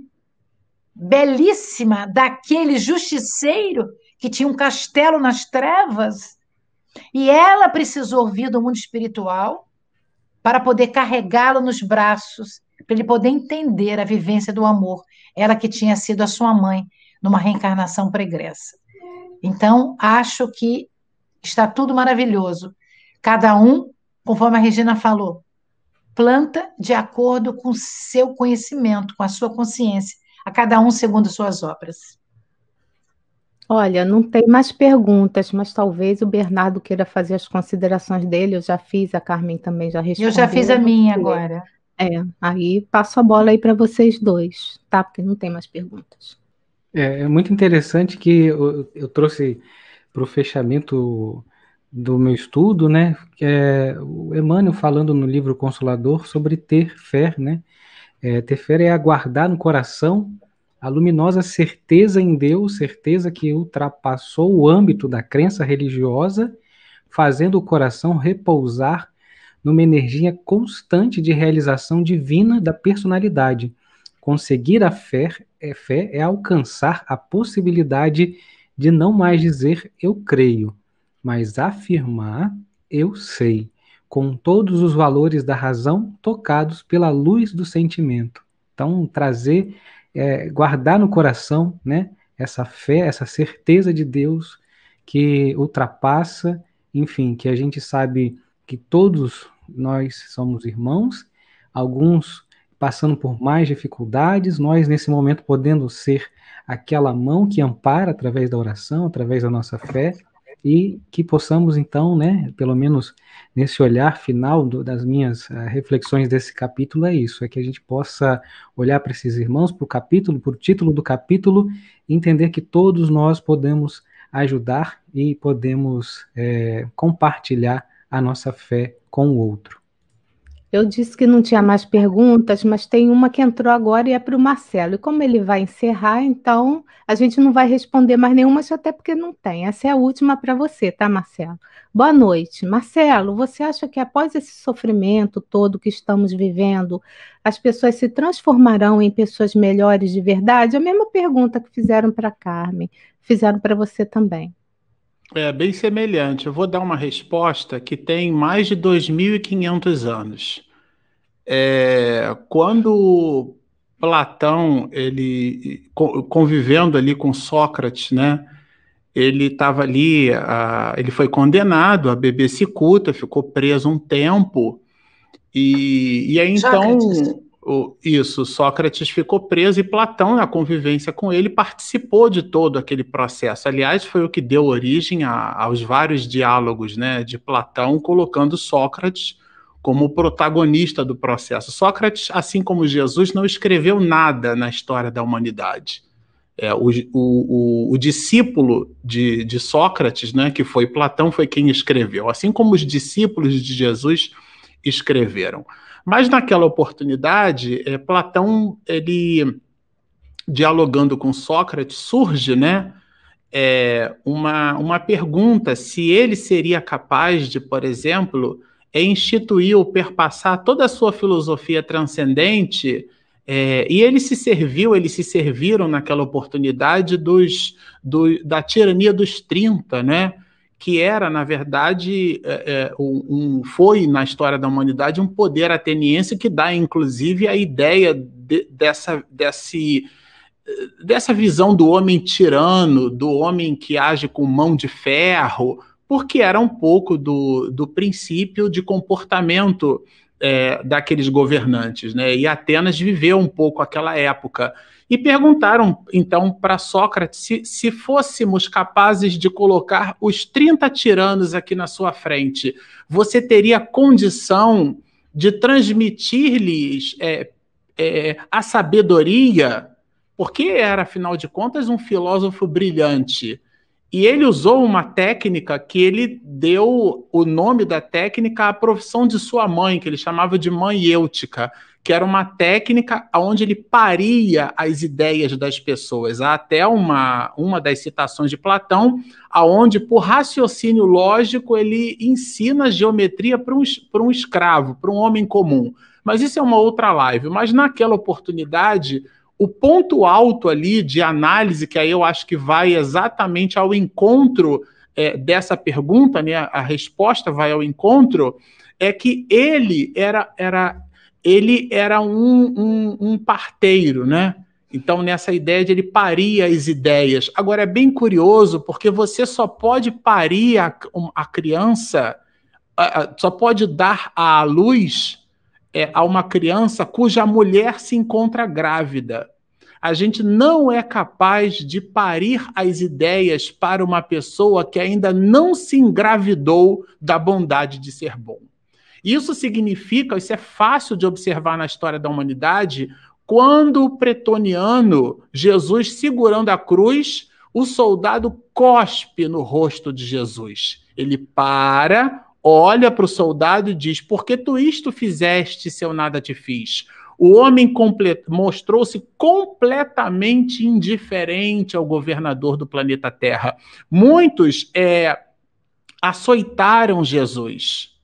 [SPEAKER 4] belíssima daquele justiceiro que tinha um castelo nas trevas, e ela precisou vir do mundo espiritual para poder carregá-lo nos braços, para ele poder entender a vivência do amor, ela que tinha sido a sua mãe numa reencarnação pregressa. Então, acho que está tudo maravilhoso. Cada um, conforme a Regina falou, planta de acordo com seu conhecimento, com a sua consciência, a cada um segundo suas obras.
[SPEAKER 3] Olha, não tem mais perguntas, mas talvez o Bernardo queira fazer as considerações dele. Eu já fiz, a Carmen também já respondeu.
[SPEAKER 4] Eu já fiz a minha agora.
[SPEAKER 3] É, aí passo a bola aí para vocês dois, tá? Porque não tem mais perguntas.
[SPEAKER 5] É, é muito interessante que eu, eu trouxe para o fechamento do meu estudo, né? Que é o Emmanuel falando no livro Consolador sobre ter fé, né? É, ter fé é aguardar no coração a luminosa certeza em Deus, certeza que ultrapassou o âmbito da crença religiosa, fazendo o coração repousar numa energia constante de realização divina da personalidade. Conseguir a fé é, fé é alcançar a possibilidade de não mais dizer eu creio, mas afirmar eu sei, com todos os valores da razão tocados pela luz do sentimento. Então, trazer, é, guardar no coração né, essa fé, essa certeza de Deus que ultrapassa, enfim, que a gente sabe que todos nós somos irmãos, alguns passando por mais dificuldades, nós nesse momento podendo ser aquela mão que ampara através da oração, através da nossa fé, e que possamos então, né, pelo menos nesse olhar final do, das minhas uh, reflexões desse capítulo é isso, é que a gente possa olhar para esses irmãos, para o capítulo, para o título do capítulo, e entender que todos nós podemos ajudar e podemos é, compartilhar a nossa fé com o outro.
[SPEAKER 3] Eu disse que não tinha mais perguntas, mas tem uma que entrou agora e é para o Marcelo. E como ele vai encerrar, então a gente não vai responder mais nenhuma, até porque não tem. Essa é a última para você, tá, Marcelo? Boa noite. Marcelo, você acha que após esse sofrimento todo que estamos vivendo, as pessoas se transformarão em pessoas melhores de verdade? A mesma pergunta que fizeram para Carmen, fizeram para você também.
[SPEAKER 2] É bem semelhante. Eu vou dar uma resposta que tem mais de 2.500 anos. É, quando Platão, ele convivendo ali com Sócrates, né? Ele estava ali, a, ele foi condenado a beber cicuta, ficou preso um tempo e, e aí então o, isso, Sócrates ficou preso e Platão, na convivência com ele, participou de todo aquele processo. Aliás, foi o que deu origem a, aos vários diálogos né, de Platão, colocando Sócrates como protagonista do processo. Sócrates, assim como Jesus, não escreveu nada na história da humanidade. É, o, o, o, discípulo de, de Sócrates, né, que foi Platão, foi quem escreveu, assim como os discípulos de Jesus escreveram. Mas naquela oportunidade, é, Platão, ele dialogando com Sócrates, surge, né, é, uma, uma pergunta se ele seria capaz de, por exemplo, é, instituir ou perpassar toda a sua filosofia transcendente é, e ele se serviu, eles se serviram naquela oportunidade dos, do, da tirania dos 30, né? Que era, na verdade, é, é um, foi na história da humanidade um poder ateniense que dá, inclusive, a ideia de, dessa, desse, dessa visão do homem tirano, do homem que age com mão de ferro, porque era um pouco do, do princípio de comportamento é, daqueles governantes. Né? E Atenas viveu um pouco aquela época. E perguntaram então para Sócrates se, se fôssemos capazes de colocar os 30 tiranos aqui na sua frente, você teria condição de transmitir-lhes é, é, a sabedoria, porque era, afinal de contas, um filósofo brilhante. E ele usou uma técnica que ele deu o nome da técnica à profissão de sua mãe, que ele chamava de mãe êutica, que era uma técnica onde ele paria as ideias das pessoas. Há até uma, uma das citações de Platão, aonde, por raciocínio lógico, ele ensina geometria para um, um escravo, para um homem comum. Mas isso é uma outra live. Mas naquela oportunidade, o ponto alto ali de análise, que aí eu acho que vai exatamente ao encontro é, dessa pergunta, né? a resposta vai ao encontro, é que ele era, era ele era um, um, um parteiro, né? Então, nessa ideia de ele parir as ideias. Agora, é bem curioso, porque você só pode parir a, a criança, só pode dar à luz é, a uma criança cuja mulher se encontra grávida. A gente não é capaz de parir as ideias para uma pessoa que ainda não se engravidou da bondade de ser bom. Isso significa, isso é fácil de observar na história da humanidade, quando o pretoniano, Jesus segurando a cruz, o soldado cospe no rosto de Jesus. Ele para, olha para o soldado e diz: Por que tu isto fizeste se eu nada te fiz? O homem mostrou-se completamente indiferente ao governador do planeta Terra. Muitos é, açoitaram Jesus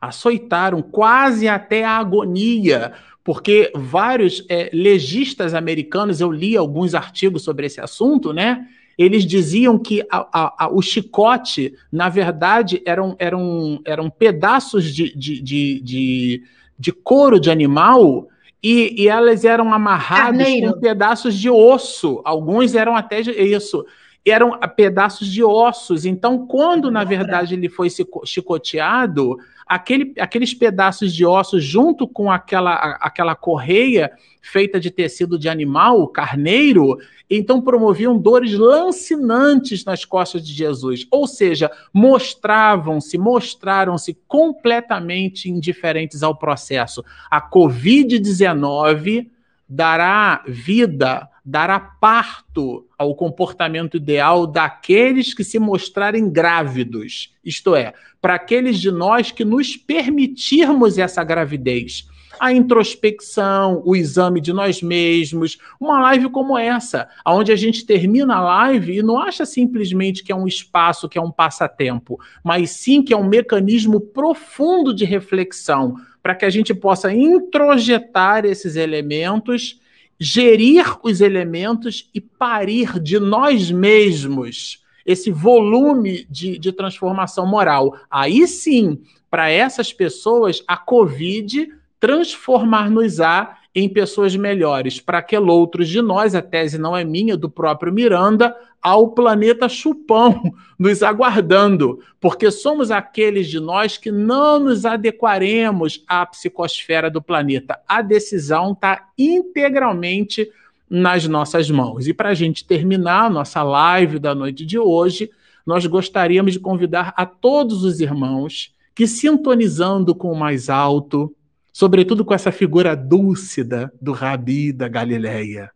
[SPEAKER 2] açoitaram quase até a agonia, porque vários é, legistas americanos, eu li alguns artigos sobre esse assunto, né? Eles diziam que a, a, a, o chicote, na verdade, eram, eram, eram pedaços de, de, de, de, de couro de animal e, e elas eram amarradas Carneiro. com pedaços de osso. Alguns eram até isso. Eram pedaços de ossos. Então, quando na verdade ele foi chicoteado, aquele, aqueles pedaços de ossos junto com aquela, aquela correia feita de tecido de animal, carneiro, então promoviam dores lancinantes nas costas de Jesus. Ou seja, mostravam-se, mostraram-se completamente indiferentes ao processo. A Covid-19 dará vida, dará parto ao comportamento ideal daqueles que se mostrarem grávidos, isto é, para aqueles de nós que nos permitirmos essa gravidez. A introspecção, o exame de nós mesmos, uma live como essa, onde a gente termina a live e não acha simplesmente que é um espaço, que é um passatempo, mas sim que é um mecanismo profundo de reflexão para que a gente possa introjetar esses elementos, gerir os elementos e parir de nós mesmos esse volume de, de transformação moral. Aí sim, para essas pessoas, a Covid transformar-nos-á em pessoas melhores. Para aquele outros de nós, a tese não é minha, do próprio Miranda, ao planeta chupão nos aguardando, porque somos aqueles de nós que não nos adequaremos à psicosfera do planeta. A decisão está integralmente nas nossas mãos. E para a gente terminar a nossa live da noite de hoje, nós gostaríamos de convidar a todos os irmãos que, sintonizando com o mais alto, sobretudo com essa figura dúcida do Rabi da Galileia,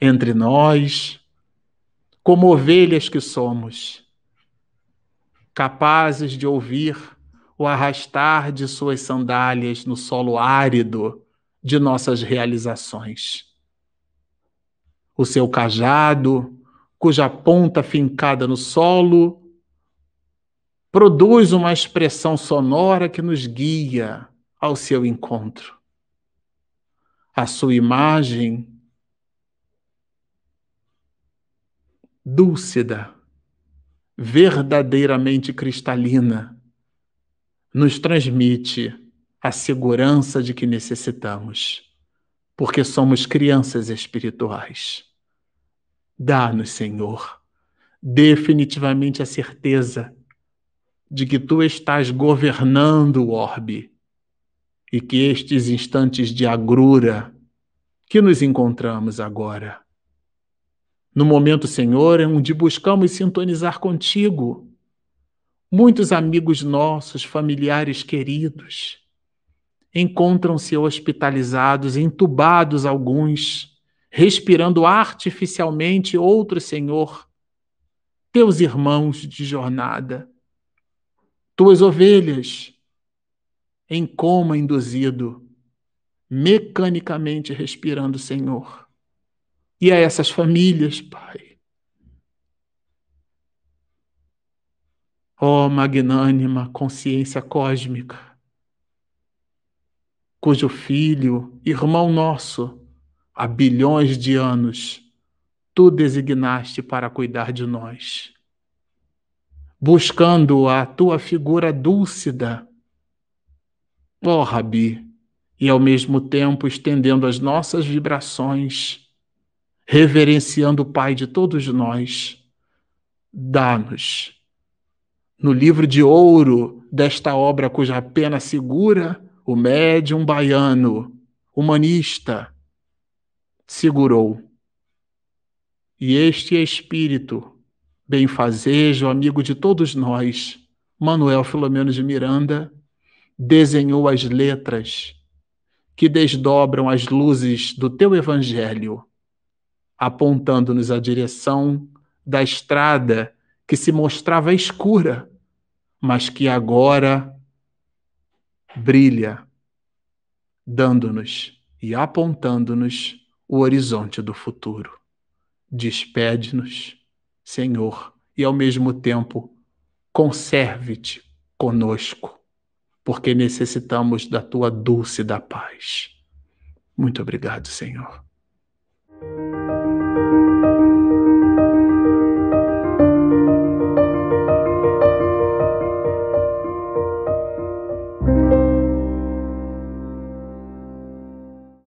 [SPEAKER 2] entre nós, como ovelhas que somos, capazes de ouvir o arrastar de suas sandálias no solo árido de nossas realizações. O seu cajado, cuja ponta fincada no solo, produz uma expressão sonora que nos guia ao seu encontro. A sua imagem dúlcida, verdadeiramente cristalina, nos transmite a segurança de que necessitamos, porque somos crianças espirituais. Dá-nos, Senhor, definitivamente a certeza de que tu estás governando o orbe e que estes instantes de agrura que nos encontramos agora no momento, Senhor, onde buscamos sintonizar contigo. Muitos amigos nossos, familiares queridos, encontram-se hospitalizados, entubados alguns, respirando artificialmente outros, Senhor, teus irmãos de jornada, tuas ovelhas em coma induzido, mecanicamente respirando, Senhor e a essas famílias, Pai. Ó oh, magnânima consciência cósmica, cujo filho, irmão nosso, há bilhões de anos, tu designaste para cuidar de nós, buscando a tua figura dúlcida, ó oh, Rabi, e ao mesmo tempo estendendo as nossas vibrações reverenciando o Pai de todos nós, dá-nos, no livro de ouro desta obra cuja pena segura, o médium baiano, humanista, segurou. E este espírito, benfazejo, amigo de todos nós, Manuel Filomeno de Miranda, desenhou as letras que desdobram as luzes do teu evangelho apontando-nos a direção da estrada que se mostrava escura, mas que agora brilha, dando-nos e apontando-nos o horizonte do futuro. Despede-nos, Senhor, e ao mesmo tempo conserve-te conosco, porque necessitamos da tua dulce da paz. Muito obrigado, Senhor.